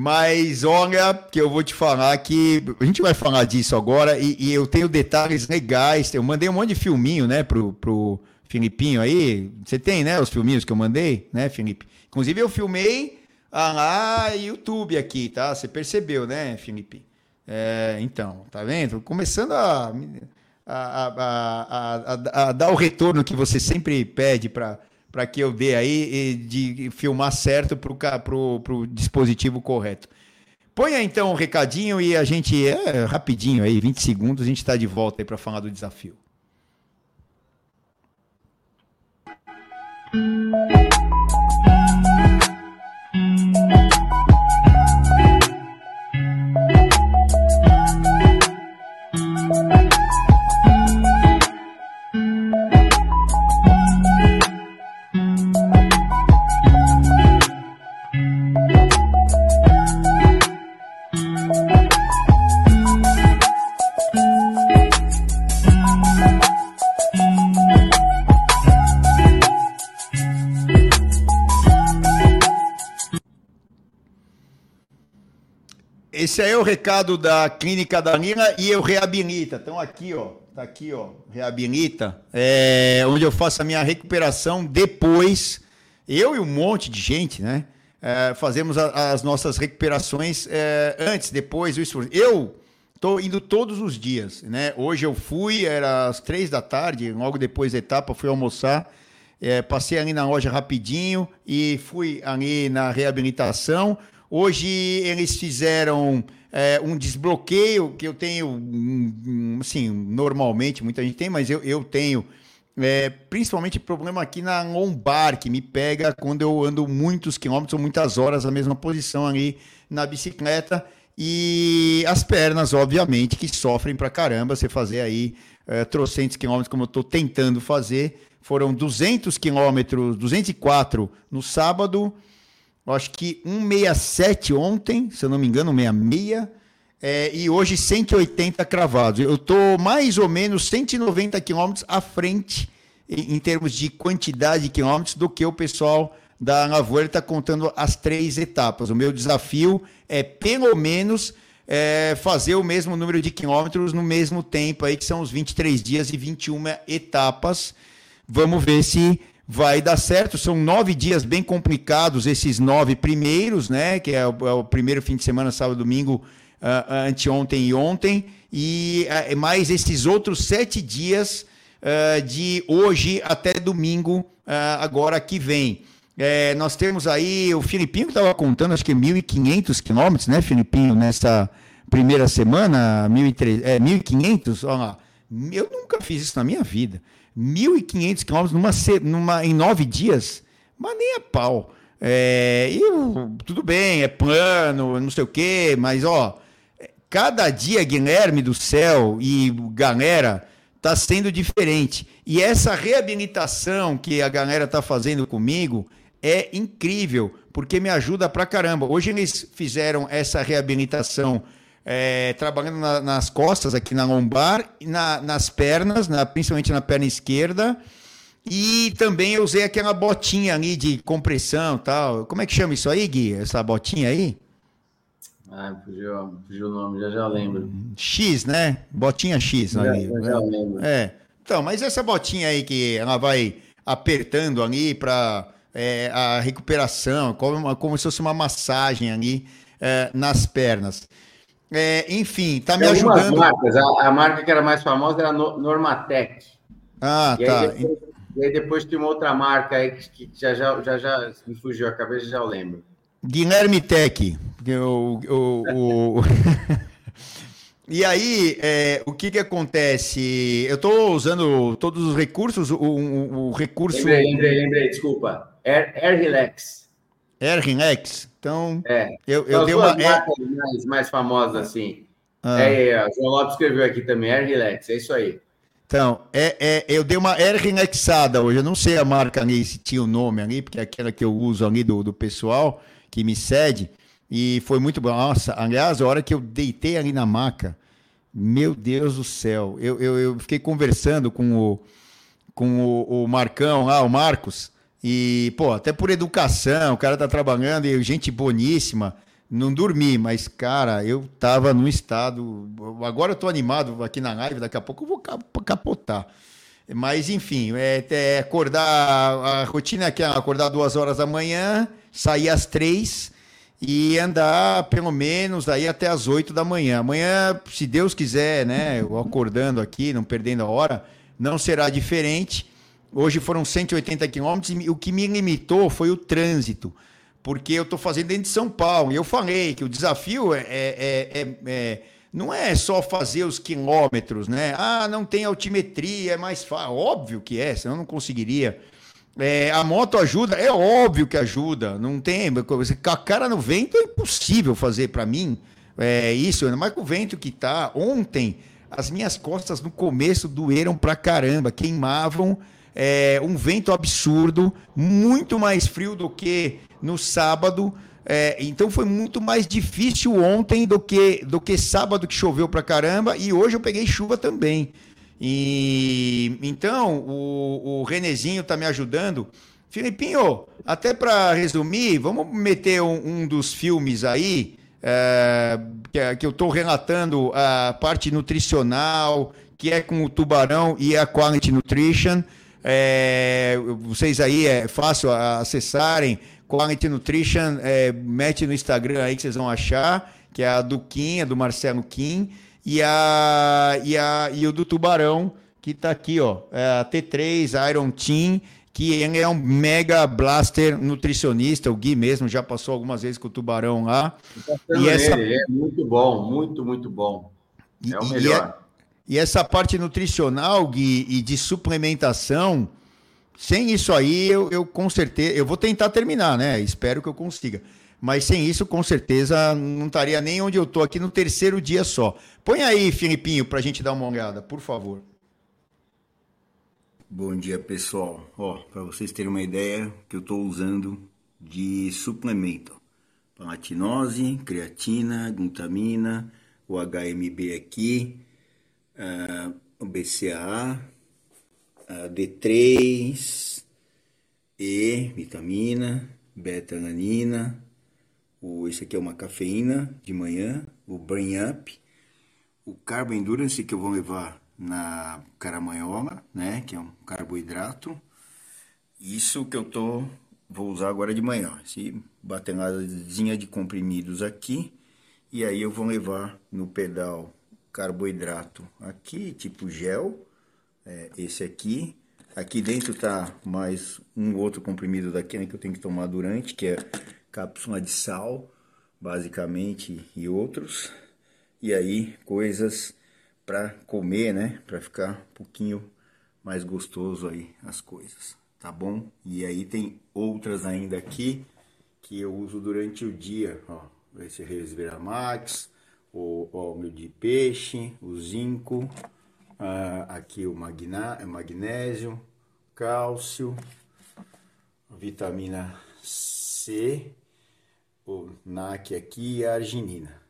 Mas olha, que eu vou te falar que a gente vai falar disso agora e, e, eu tenho detalhes legais. Eu mandei um monte de filminho, né, pro, pro Filipinho aí. Você tem, né, os filminhos que eu mandei, né, Felipe? Inclusive eu filmei ah, lá, YouTube aqui, tá? Você percebeu, né, Felipe? É, então, tá vendo? Começando a, a, a, a, dar o retorno que você sempre pede para para que eu dê aí de filmar certo para o dispositivo correto. Ponha então um recadinho e a gente, é, rapidinho aí, 20 segundos, a gente está de volta aí para falar do desafio. Esse aí é o recado da Clínica da Nina e eu reabilita. Então aqui, ó, tá aqui, ó, reabilita, é, onde eu faço a minha recuperação depois. Eu e um monte de gente, né? É, fazemos a, as nossas recuperações é, antes, depois. Eu Tô indo todos os dias, né? Hoje eu fui, era às três da tarde, logo depois da etapa, fui almoçar. É, passei ali na loja rapidinho e fui ali na reabilitação. Hoje eles fizeram é, um desbloqueio que eu tenho, assim, normalmente muita gente tem, mas eu, eu tenho é, principalmente problema aqui na lombar, que me pega quando eu ando muitos quilômetros ou muitas horas na mesma posição ali na bicicleta. E as pernas, obviamente, que sofrem pra caramba. Você fazer aí é, trocentos quilômetros, como eu estou tentando fazer. Foram 200 quilômetros, 204 no sábado. Acho que 167 ontem, se eu não me engano, 66. É, e hoje 180 cravados. Eu estou mais ou menos 190 quilômetros à frente em, em, termos de quantidade de quilômetros do que o pessoal da Lavoura está contando as três etapas. O meu desafio é pelo menos é, fazer o mesmo número de quilômetros no mesmo tempo aí, que são os 23 dias e 21 etapas. Vamos ver se vai dar certo. São nove dias bem complicados, esses nove primeiros, né? Que é o, é o primeiro fim de semana, sábado, domingo, uh, anteontem e ontem. E uh, mais esses outros sete dias uh, de hoje até domingo, agora que vem. É, nós temos aí o Filipinho que estava contando, acho que 1.500 quilômetros, né, Filipinho, nessa primeira semana, 1.300, é, 1.500, olha lá. Eu nunca fiz isso na minha vida. 1.500 quilômetros numa, numa, em nove dias, mas nem a pau. É, e, tudo bem, é plano, não sei o quê, mas ó, cada dia, Guilherme do céu e galera, tá sendo diferente. E essa reabilitação que a galera tá fazendo comigo é incrível, porque me ajuda pra caramba. Hoje eles fizeram essa reabilitação é, trabalhando na, nas costas, aqui na lombar, na, nas pernas, na, principalmente na perna esquerda. E também eu usei aquela botinha ali de compressão tal. Como é que chama isso aí, Gui? Essa botinha aí? Ah, fugiu, fugiu o nome, já já lembro. X, né? Botinha X. Já, ali. já, já lembro. É. Então, mas essa botinha aí que ela vai apertando ali para é, a recuperação, como, como se fosse uma massagem ali é, nas pernas. É, enfim, tá me ajudando. Marcas. A, a, marca que era mais famosa era Normatec. Ah, e tá. Aí depois, e aí depois tem uma outra marca aí que, que já, já, já, já me fugiu a cabeça, já eu lembro. Guilherme Tech. O, o, o... E aí, é, o que que acontece? Eu estou usando todos os recursos, o, o, o recurso... Lembrei, lembrei, lembrei, desculpa. Air, Air Relax. Air Relax? Então, é. eu, eu dei uma... mais, mais famosas, assim. Ah. É, é, o João Lopes escreveu aqui também, Air Relax, é isso aí. Então, é, é, eu dei uma Air Relaxada hoje, eu não sei a marca ali, se tinha o nome ali, porque é aquela que eu uso ali do, do pessoal que me cede, e foi muito bom. Nossa, aliás, a hora que eu deitei ali na maca, meu Deus do céu, eu, eu, eu fiquei conversando com o, com o, o Marcão lá, o Marcos, e, pô, até por educação, o cara tá trabalhando e gente boníssima. Não dormi, mas, cara, eu tava num estado. Agora eu tô animado aqui na live, daqui a pouco eu vou capotar. Mas, enfim, é, é acordar. A rotina é acordar duas horas da manhã, sair às três e andar pelo menos aí até às oito da manhã. Amanhã, se Deus quiser, né, eu acordando aqui, não perdendo a hora, não será diferente. Hoje foram 180 quilômetros e o que me limitou foi o trânsito, porque eu estou fazendo dentro de São Paulo. E eu falei que o desafio é, é, é, é, não é só fazer os quilômetros, né? Ah, não tem altimetria, é mais fácil. Óbvio que é, senão eu não conseguiria. É, a moto ajuda, é óbvio que ajuda. Não tem. Com a cara no vento é impossível fazer para mim é, isso, ainda mais com o vento que tá. Ontem, as minhas costas no começo doeram pra caramba, queimavam. É, um vento absurdo, muito mais frio do que no sábado. É, então foi muito mais difícil ontem do que, do que sábado que choveu pra caramba e hoje eu peguei chuva também. E então o, o Renezinho está me ajudando. Filipinho, até para resumir, vamos meter um, um dos filmes aí é, que, que, eu estou relatando a parte nutricional, que é com o Tubarão e a Quality Nutrition. É, vocês aí é fácil acessarem Quality Nutrition, é, mete no Instagram aí que vocês vão achar, que é a do Kim, é do Marcelo Kim. e, a, e, a, e o do Tubarão, que está aqui, ó, é a T3 Iron Team, que ele é um mega blaster nutricionista, o Gui mesmo já passou algumas vezes com o Tubarão lá. E essa... É muito bom, muito, muito bom. É o é melhor. E, essa parte nutricional, Gui, e de suplementação, sem isso aí, eu, eu com certeza, eu vou tentar terminar, né? Espero que eu consiga. Mas sem isso, com certeza, não estaria nem onde eu tô aqui no terceiro dia só. Põe aí, Filipinho, para a gente dar uma olhada, por favor. Bom dia, pessoal. Ó, para vocês terem uma ideia, que eu estou usando de suplemento: palatinose, creatina, glutamina, o HMB aqui, o BCAA, uh, D3, E, vitamina, beta-alanina, o, esse aqui é uma cafeína de manhã, o Brain Up, o Carbo Endurance que eu vou levar na caramanhola, né, que é um carboidrato. Isso que eu tô vou usar agora de manhã, esse batenazinha de comprimidos aqui, e aí eu vou levar no pedal carboidrato aqui, tipo gel, é, esse aqui. Aqui dentro tá mais um outro comprimido daqui, né, que eu tenho que tomar durante, que é cápsula de sal, basicamente, e outros. E aí, coisas para comer, né? Para ficar um pouquinho mais gostoso aí as coisas, tá bom? E aí tem outras ainda aqui que eu uso durante o dia, ó. Esse Resveramax, o óleo de peixe, o zinco, aqui o magná, magnésio, cálcio, vitamina C, o NAC aqui e a arginina.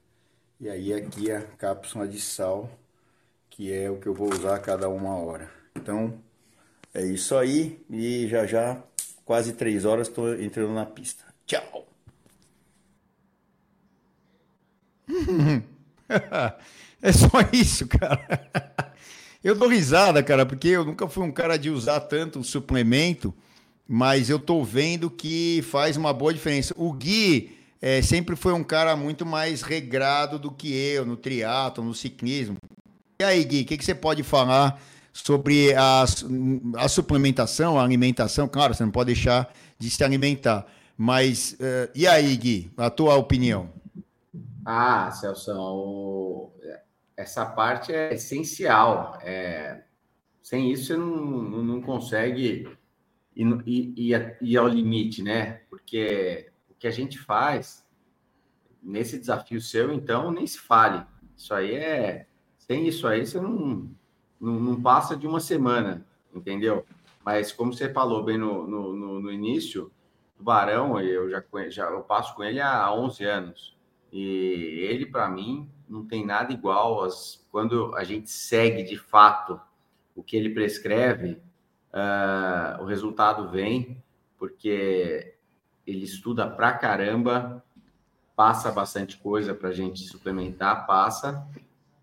E aí aqui a cápsula de sal que é o que eu vou usar a cada uma hora. Então, é isso aí e já já, quase três horas, estou entrando na pista. Tchau! é só isso, cara. Eu dou risada, cara, porque eu nunca fui um cara de usar tanto suplemento, mas eu tô vendo que faz uma boa diferença. O Gui é, sempre foi um cara muito mais regrado do que eu no triatlo, no ciclismo. E aí, Gui, o que, que, você pode falar sobre a, a, suplementação, a alimentação? Claro, você não pode deixar de se alimentar. Mas, uh, e aí, Gui, a tua opinião? Ah, Celso, essa parte é essencial. É, sem isso, você não, não, consegue ir, ir, ir ao limite, né? Porque o que a gente faz nesse desafio seu, então, nem se fale. Isso aí é sem isso aí, você não, não, não, passa de uma semana, entendeu? Mas como você falou bem no, no, no, início, o Barão, eu já, já eu passo com ele há 11 anos. E ele, para mim, não tem nada igual quando a gente segue de fato o que ele prescreve, uh, o resultado vem, porque ele estuda pra caramba, passa bastante coisa para a gente suplementar, passa,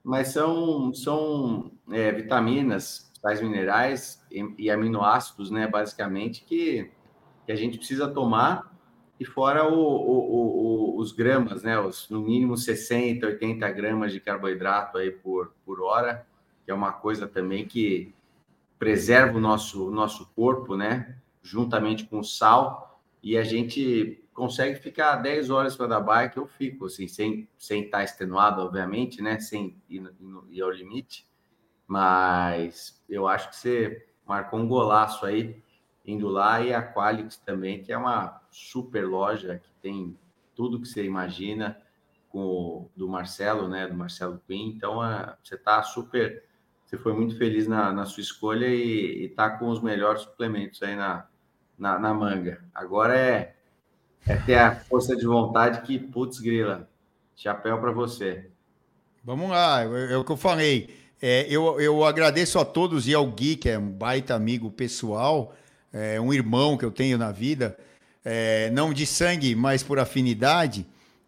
mas são, são é, vitaminas, sais minerais e, e, aminoácidos, né, basicamente, que, que a gente precisa tomar, e fora o, o, o, os gramas, né, os, no mínimo 60, 80 gramas de carboidrato aí por, por hora, que é uma coisa também que preserva o nosso, nosso corpo, né, juntamente com o sal, e a gente consegue ficar 10 horas para dar bike, eu fico, assim, sem, sem estar tá extenuado, obviamente, né? Sem ir, ir ao limite. Mas eu acho que você marcou um golaço aí, indo lá, e a Qualix também, que é uma super loja que tem tudo que você imagina, com do Marcelo, né? Do Marcelo Quinn. Então, a, você está super. Você foi muito feliz na, na sua escolha e está com os melhores suplementos aí na, na, na manga. Agora é é ter a força de vontade que, putz, grila, chapéu para você. Vamos lá, é, é, o que eu falei. É, eu, eu agradeço a todos e ao Gui, que é um baita amigo pessoal, é um irmão que eu tenho na vida, é, não de sangue, mas por afinidade,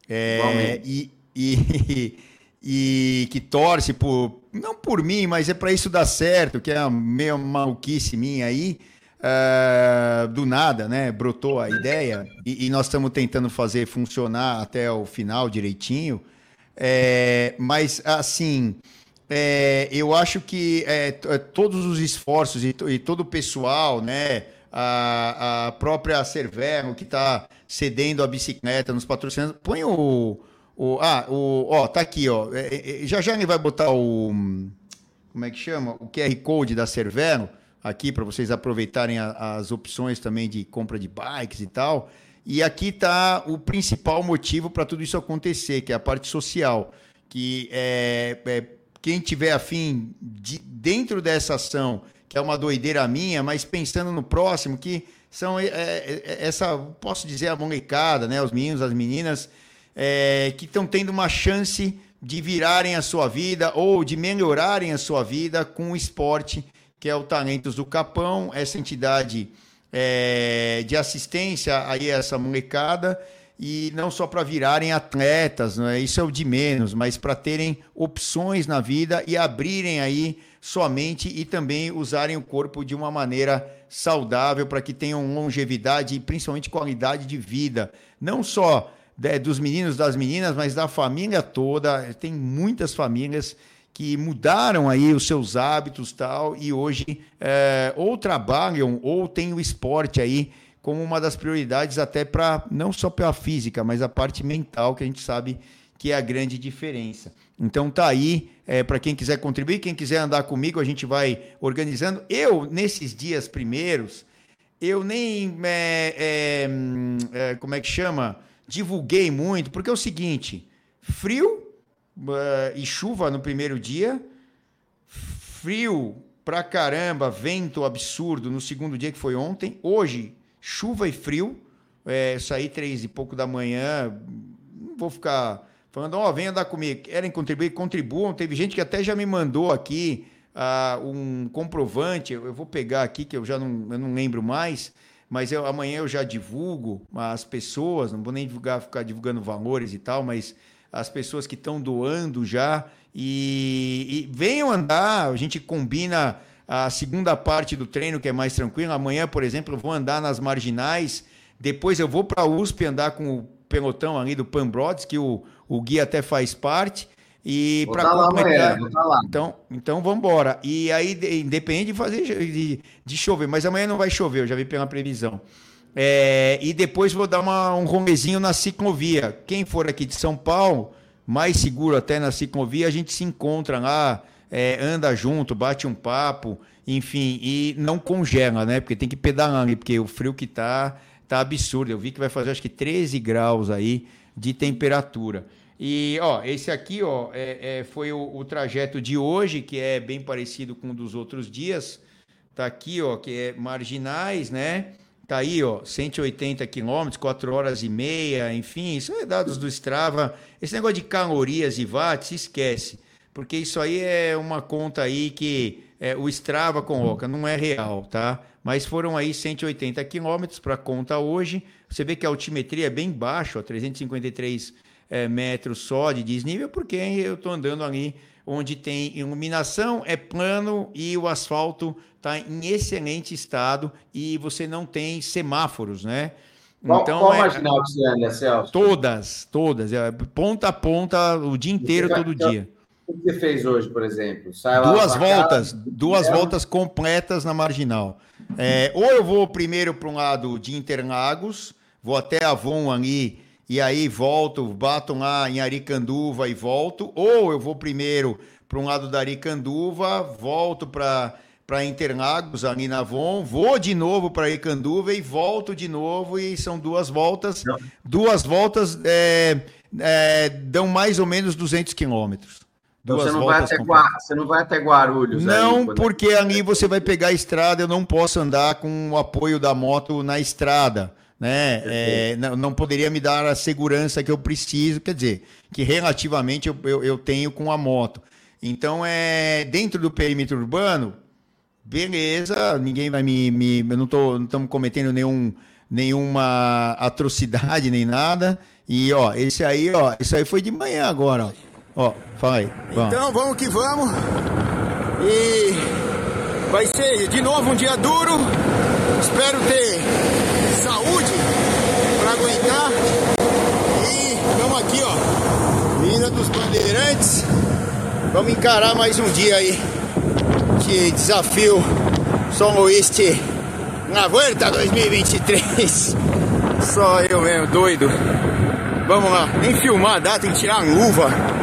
é, e, e, e, que torce por, não por mim, mas é para isso dar certo, que é a meio maluquice minha aí. Uh, do nada, né? Brotou a ideia e, e nós estamos tentando fazer funcionar até o final direitinho. É, mas, assim, é, eu acho que é, é todos os esforços e, e, todo o pessoal, né? A, a própria Cervero, que está cedendo a bicicleta nos patrocinantes. Põe o. o ah, o, ó, tá aqui, ó. É, é, já já ele vai botar o. Como é que chama? O QR Code da Cervero aqui para vocês aproveitarem a, as opções também de compra de bikes e tal. E aqui está o principal motivo para tudo isso acontecer, que é a parte social. Que é, é quem tiver afim de, dentro dessa ação, que é uma doideira minha, mas pensando no próximo, que são é, é, é essa, posso dizer, a molecada, né? Os meninos, as meninas, é, que estão tendo uma chance de virarem a sua vida ou de melhorarem a sua vida com o esporte, que é o Talentos do Capão, essa entidade é, de assistência aí a essa molecada e não só para virarem atletas, não é? isso é o de menos, mas para terem opções na vida e abrirem aí sua mente e também usarem o corpo de uma maneira saudável para que tenham longevidade e principalmente qualidade de vida, não só né, dos meninos, das meninas, mas da família toda. Tem muitas famílias que mudaram aí os seus hábitos tal e hoje é, ou trabalham ou têm o esporte aí como uma das prioridades até para não só pela física, mas a parte mental que a gente sabe que é a grande diferença. Então tá aí é, para quem quiser contribuir, quem quiser andar comigo, a gente vai organizando. Eu nesses dias primeiros eu nem é, é, é como é que chama divulguei muito porque é o seguinte, frio uh, e chuva no primeiro dia, frio pra caramba, vento absurdo no segundo dia que foi ontem. Hoje, chuva e frio. É, saí três e pouco da manhã. Não vou ficar falando, ó, oh, vem andar comigo. Querem contribuir? Contribuam. Teve gente que até já me mandou aqui uh, um comprovante. Eu vou pegar aqui, que eu já não, eu não lembro mais. Mas eu, amanhã eu já divulgo as pessoas, não vou nem divulgar, ficar divulgando valores e tal, mas as pessoas que estão doando já. E, e, venham andar, a gente combina a segunda parte do treino, que é mais tranquilo. Amanhã, por exemplo, eu vou andar nas marginais, depois eu vou para a USP andar com o pelotão ali do Pambrods, que o, o guia até faz parte. E para completar. Amanhã, tá então, então vamos embora. E aí, independente de fazer de, de chover, mas amanhã não vai chover, eu já vi pela previsão. É, e depois vou dar uma, um romezinho na ciclovia. Quem for aqui de São Paulo, mais seguro até na ciclovia, a gente se encontra lá, é, anda junto, bate um papo, enfim, e não congela, né? Porque tem que pedalar ali, porque o frio que tá, tá absurdo. Eu vi que vai fazer acho que 13 graus aí de temperatura. E, ó, esse aqui, ó, é, é, foi o, o, trajeto de hoje, que é bem parecido com o dos outros dias. Tá aqui, ó, que é marginais, né? Tá aí, ó, 180 quilômetros, 4 horas e meia, enfim, isso é dados do Strava. Esse negócio de calorias e watts, esquece, porque isso aí é uma conta aí que é, o Strava coloca, não é real, tá? Mas foram aí 180 quilômetros para conta hoje. Você vê que a altimetria é bem baixa, ó, 353 é, metros só de desnível, porque eu estou andando ali onde tem iluminação, é plano e o asfalto está em excelente estado e você não tem semáforos, né? Qual, então, qual é, marginal que você anda, Celso? Todas, todas. É, ponta a ponta, o dia inteiro, todo dia. O que você fez hoje, por exemplo? duas voltas, casa, duas voltas completas na marginal. É, ou eu vou primeiro para um lado de Interlagos, vou até Avon ali e aí volto, bato lá em Aricanduva e volto, ou eu vou primeiro para um lado da Aricanduva, volto para para Interlagos, ali na Avon, vou de novo para Aricanduva e volto de novo, e são duas voltas. Não. Duas voltas é, é, dão mais ou menos 200 quilômetros. Então você, não vai até você não vai até Guarulhos? Não, aí, quando... porque ali você vai pegar a estrada, eu não posso andar com o apoio da moto na estrada né? É, não, não, poderia me dar a segurança que eu preciso, quer dizer, que relativamente eu, eu, eu, tenho com a moto. Então, é dentro do perímetro urbano, beleza, ninguém vai me. me eu não estamos cometendo nenhum, nenhuma atrocidade nem nada. E, ó, esse aí, ó, isso aí foi de manhã agora, ó. Ó, fala aí. Vamos. Então, vamos que vamos. E vai ser de novo um dia duro. Espero ter saúde para aguentar. E estamos aqui, ó. Terra dos Bandeirantes. Vamos encarar mais um dia aí de desafio São Luís na Volta 2023. Só eu mesmo, doido. Vamos lá, nem filmar dá, tem que tirar a luva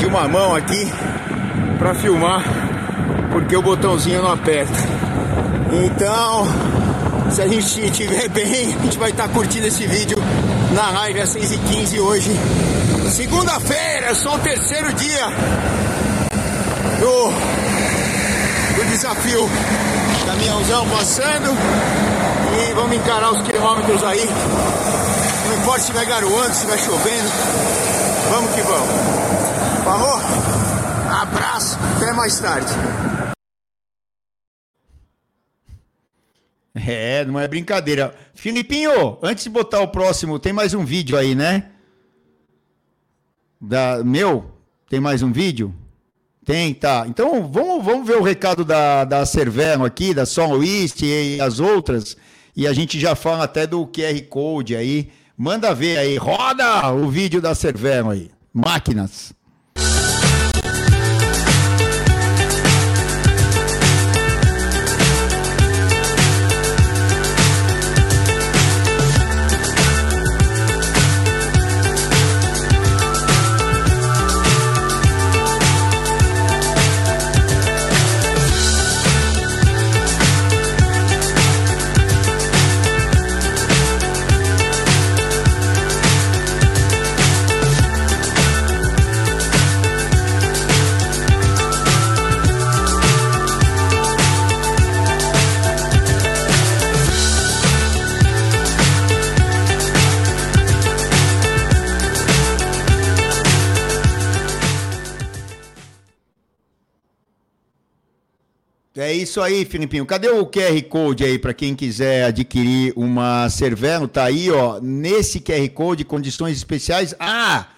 de uma mão aqui para filmar, porque o botãozinho não aperta. Então, se a gente estiver bem, a gente vai estar tá curtindo esse vídeo na às 6h15 hoje. Segunda-feira, só o terceiro dia do, do desafio. Caminhãozão passando e vamos encarar os quilômetros aí. Não importa se vai garoando, se vai chovendo. Vamos que vamos. Falou? Abraço, até mais tarde. É, não é brincadeira. Filipinho, antes de botar o próximo, tem mais um vídeo aí, né? Da, meu? Tem mais um vídeo? Tem, tá. Então vamos, vamos ver o recado da, da Cervero aqui, da São e as outras. E a gente já fala até do QR Code aí. Manda ver aí. Roda o vídeo da Cervero aí. Máquinas. É isso aí, Filipinho. Cadê o QR Code aí para quem quiser adquirir uma Cervelo? Tá aí, ó. Nesse QR Code, condições especiais. Ah,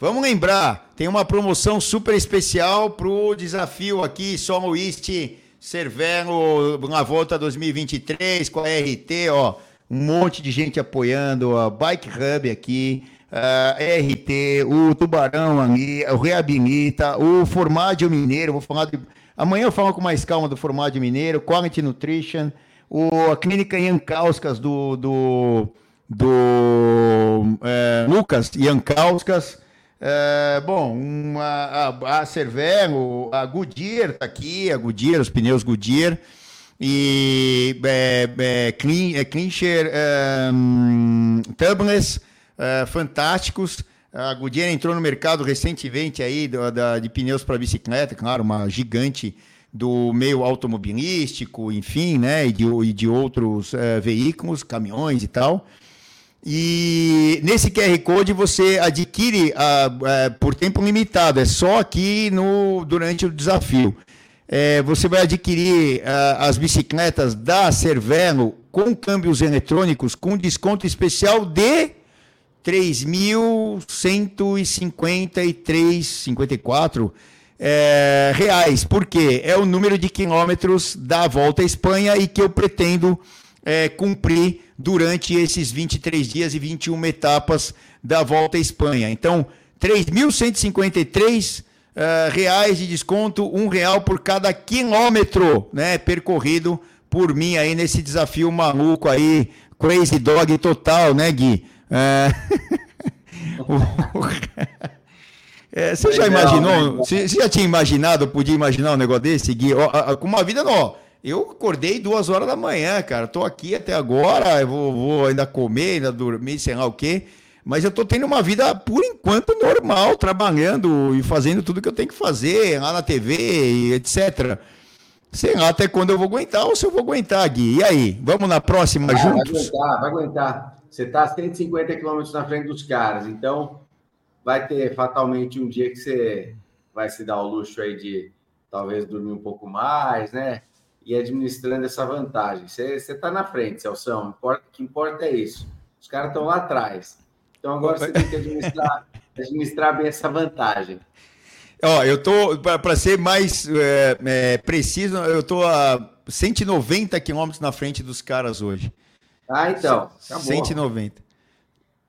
vamos lembrar, tem uma promoção super especial pro desafio aqui, Solo East Cervelo na volta 2023 com a RT, ó. Um monte de gente apoiando, a Bike Hub aqui, a RT, o Tubarão ali, o Reabilita, o Formaggio Mineiro, vou falar de Amanhã eu falo com mais calma do Formaggio Mineiro, Quality Nutrition, o, a clínica Jankauskas do, do, do é, Lucas Jankauskas. É, bom, uma, a, a Cervero, a Goodyear está aqui, a Goodyear, os pneus Goodyear. E é, é, Clean, é, Clincher é, hum, é, fantásticos. A Goodyear entrou no mercado recentemente aí da, da de pneus para bicicleta, claro, uma gigante do meio automobilístico, enfim, né, e de, e de outros é, veículos, caminhões e tal. E nesse QR Code você adquire uh, uh, por tempo limitado, é só aqui no, durante o desafio. É, você vai adquirir uh, as bicicletas da Cervelo com câmbios eletrônicos com desconto especial de 3.153,54 é, reais. Por quê? É o número de quilômetros da volta à Espanha e que eu pretendo é, cumprir durante esses 23 dias e 21 etapas da volta à Espanha. Então, 3.153 é, reais de desconto, um real por cada quilômetro né, percorrido por mim aí nesse desafio maluco aí, crazy dog total, né, Gui? É... é, você já imaginou? Você, já tinha imaginado, podia imaginar um negócio desse, Gui? Com uma vida, não. Eu acordei duas horas da manhã, cara. Tô aqui até agora, vou, vou, ainda comer, ainda dormir, sei lá o quê. Mas eu tô tendo uma vida, por enquanto, normal, trabalhando e fazendo tudo que eu tenho que fazer lá na TV e etc. Sei lá até quando eu vou aguentar ou se eu vou aguentar, Gui. E aí, vamos na próxima ah, juntos? Vai aguentar, vai aguentar. Você está a 150 quilômetros na frente dos caras, então vai ter fatalmente um dia que você vai se dar o luxo aí de talvez dormir um pouco mais, né? E administrando essa vantagem. Você está na frente, Celção. O que importa é isso. Os caras estão lá atrás. Então agora você tem que administrar, administrar bem essa vantagem. Ó, eu tô, para ser mais é, é, preciso, eu tô a 190 quilômetros na frente dos caras hoje. Ah, então. Acabou. 190.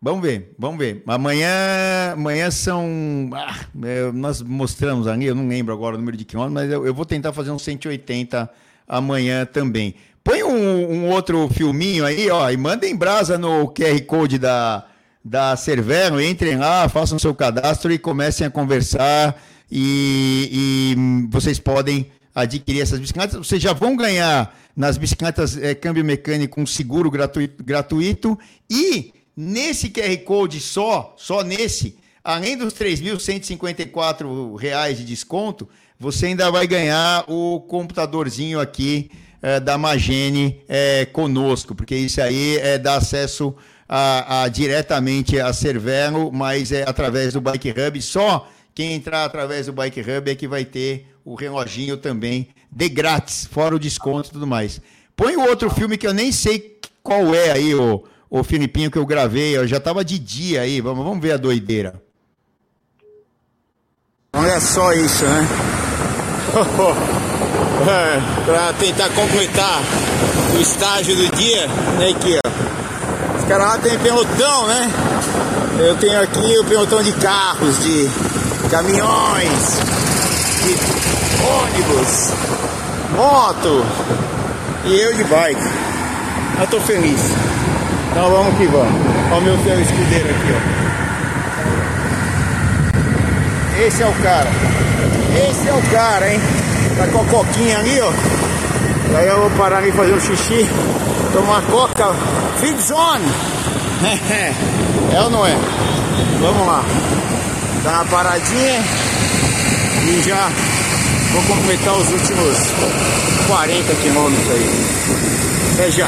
Vamos ver, vamos ver. Amanhã, amanhã são. Ah, é, nós mostramos ali, eu não lembro agora o número de quilômetros, mas eu, eu vou tentar fazer uns 180 amanhã também. Põe um, um, outro filminho aí, ó, e mandem brasa no QR Code da, da Cervero, entrem lá, façam seu cadastro e comecem a conversar. E, e vocês podem adquirir essas bicicletas. Vocês já vão ganhar nas bicicletas é, câmbio mecânico um seguro gratuito, gratuito e Nesse QR Code só, só nesse, além dos R$ 3.154 de desconto, você ainda vai ganhar o computadorzinho aqui é, da Magene é, conosco, porque isso aí é dá acesso a, a, diretamente a Cervelo, mas é através do Bike Hub. Só quem entrar através do Bike Hub é que vai ter o reloginho também de grátis, fora o desconto e tudo mais. Põe o outro filme que eu nem sei qual é aí, o o Filipinho que eu gravei, eu já tava de dia aí, vamos, vamos ver a doideira. Olha só isso, né? é, para tentar completar o estágio do dia, né, aqui, ó. Os caras lá tem pelotão, né? Eu tenho aqui o pelotão de carros, de caminhões, de ônibus, moto e eu de bike. Eu tô feliz. Então vamos que vamos. Olha o meu fiel escudeiro aqui, ó. Esse é o cara. Esse é o cara, hein? Tá com a coquinha ali, ó. Aí eu vou parar ali fazer um xixi. Tomar coca. Fit zone. é ou não é? Vamos lá. Dá uma paradinha. E já vou completar os últimos 40 quilômetros aí. Até já.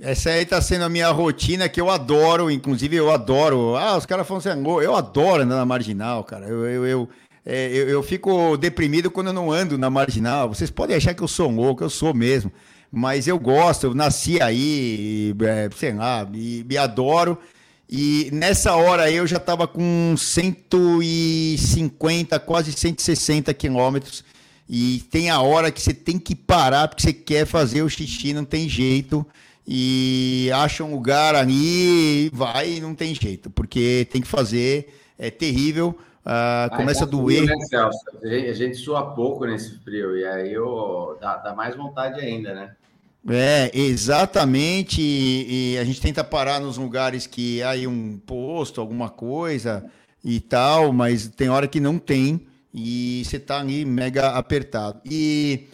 Essa aí tá sendo a minha rotina que eu adoro, inclusive eu adoro. Ah, os caras falam assim, eu adoro andar na marginal, cara. Eu, eu, eu, é, eu, eu, fico deprimido quando eu não ando na marginal. Vocês podem achar que eu sou louco, eu sou mesmo. Mas eu gosto, eu nasci aí, é, sei lá, e, e adoro. E nessa hora eu já tava com 150, quase 160 quilômetros. E tem a hora que você tem que parar porque você quer fazer o xixi, não tem jeito e acha um lugar ali, vai e não tem jeito, porque tem que fazer, é terrível, uh, começa a doer. Frio, né, Celso? A gente sua pouco nesse frio, e aí eu, dá, dá mais vontade ainda, né? É, exatamente. E, e, a gente tenta parar nos lugares que há aí um posto, alguma coisa e tal, mas tem hora que não tem e você tá ali mega apertado. E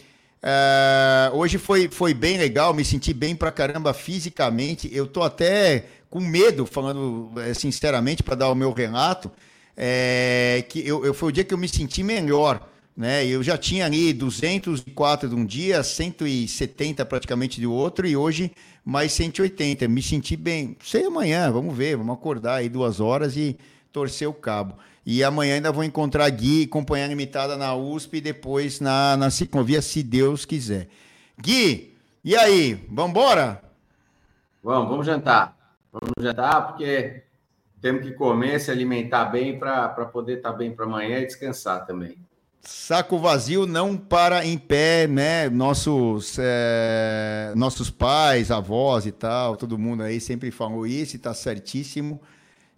Uh, hoje foi, foi bem legal, me senti bem pra caramba fisicamente. Eu tô até com medo, falando é, sinceramente, para dar o meu relato, é, que eu, eu, foi o dia que eu me senti melhor. Né? Eu já tinha ali 204 de um dia, 170 praticamente do outro, e hoje mais 180. Me senti bem. Sei amanhã, vamos ver, vamos acordar aí duas horas e torcer o cabo. E amanhã ainda vou encontrar Gui, companhia limitada na USP e depois na, na ciclovia, se Deus quiser. Gui, e aí, vamos embora? Vamos, vamos jantar. Vamos jantar porque temos que comer, se alimentar bem para poder estar tá bem para amanhã e descansar também. Saco vazio não para em pé, né? Nossos, é, nossos pais, avós e tal, todo mundo aí sempre falou isso tá certíssimo.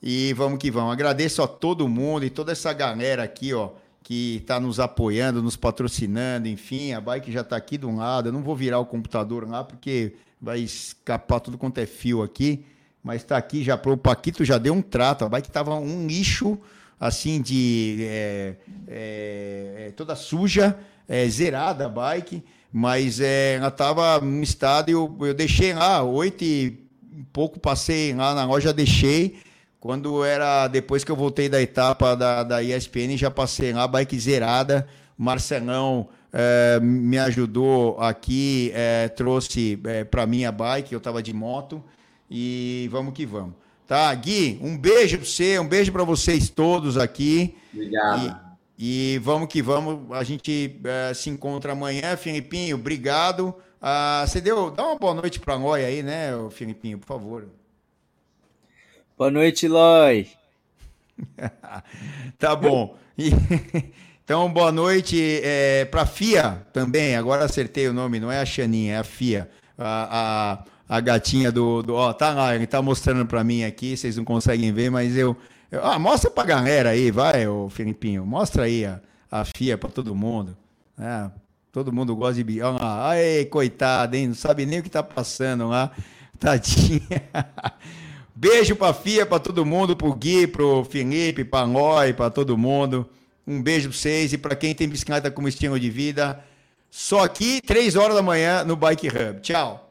E vamos que vamos. Agradeço a todo mundo e toda essa galera aqui, ó, que está nos apoiando, nos patrocinando, enfim. A bike já está aqui um lado. Eu não vou virar o computador lá porque vai escapar tudo quanto é fio aqui. Mas está aqui já. O Paquito já deu um trato. A bike estava um lixo assim de é, é, é toda suja, é, zerada a bike, mas é, ela estava em estado eu, eu deixei lá oito e pouco passei lá na loja deixei quando era depois que eu voltei da etapa da, da ESPN, já passei lá, bike zerada. Marcelão é, me ajudou aqui, trouxe para mim a bike, eu estava de moto. E vamos que vamos. Tá, Gui, um beijo para você, um beijo para vocês todos aqui. Obrigado. E, e, vamos que vamos, a gente é, se encontra amanhã, Filipinho, obrigado. Ah, você deu, dá uma boa noite para nós aí, né, Filipinho, por favor. Boa noite, Loi. tá bom. E, então, boa noite é, para a FIA também. Agora acertei o nome, não é a Xaninha, é a FIA. A, a gatinha do, do ó, tá lá, ele tá mostrando para mim aqui, vocês não conseguem ver, mas eu, eu ah, mostra pra galera aí, vai, ô Filipinho, mostra aí a, a FIA para todo mundo. É, todo mundo gosta de olha lá, ai, coitado, hein, não sabe nem o que tá passando lá. Tadinha. Beijo pra FIA, pra todo mundo, pro Gui, pro Felipe, pra Noi, pra todo mundo. Um beijo pra vocês e para quem tem bicicleta como estilo de vida, só aqui, 3 horas da manhã no Bike Hub. Tchau.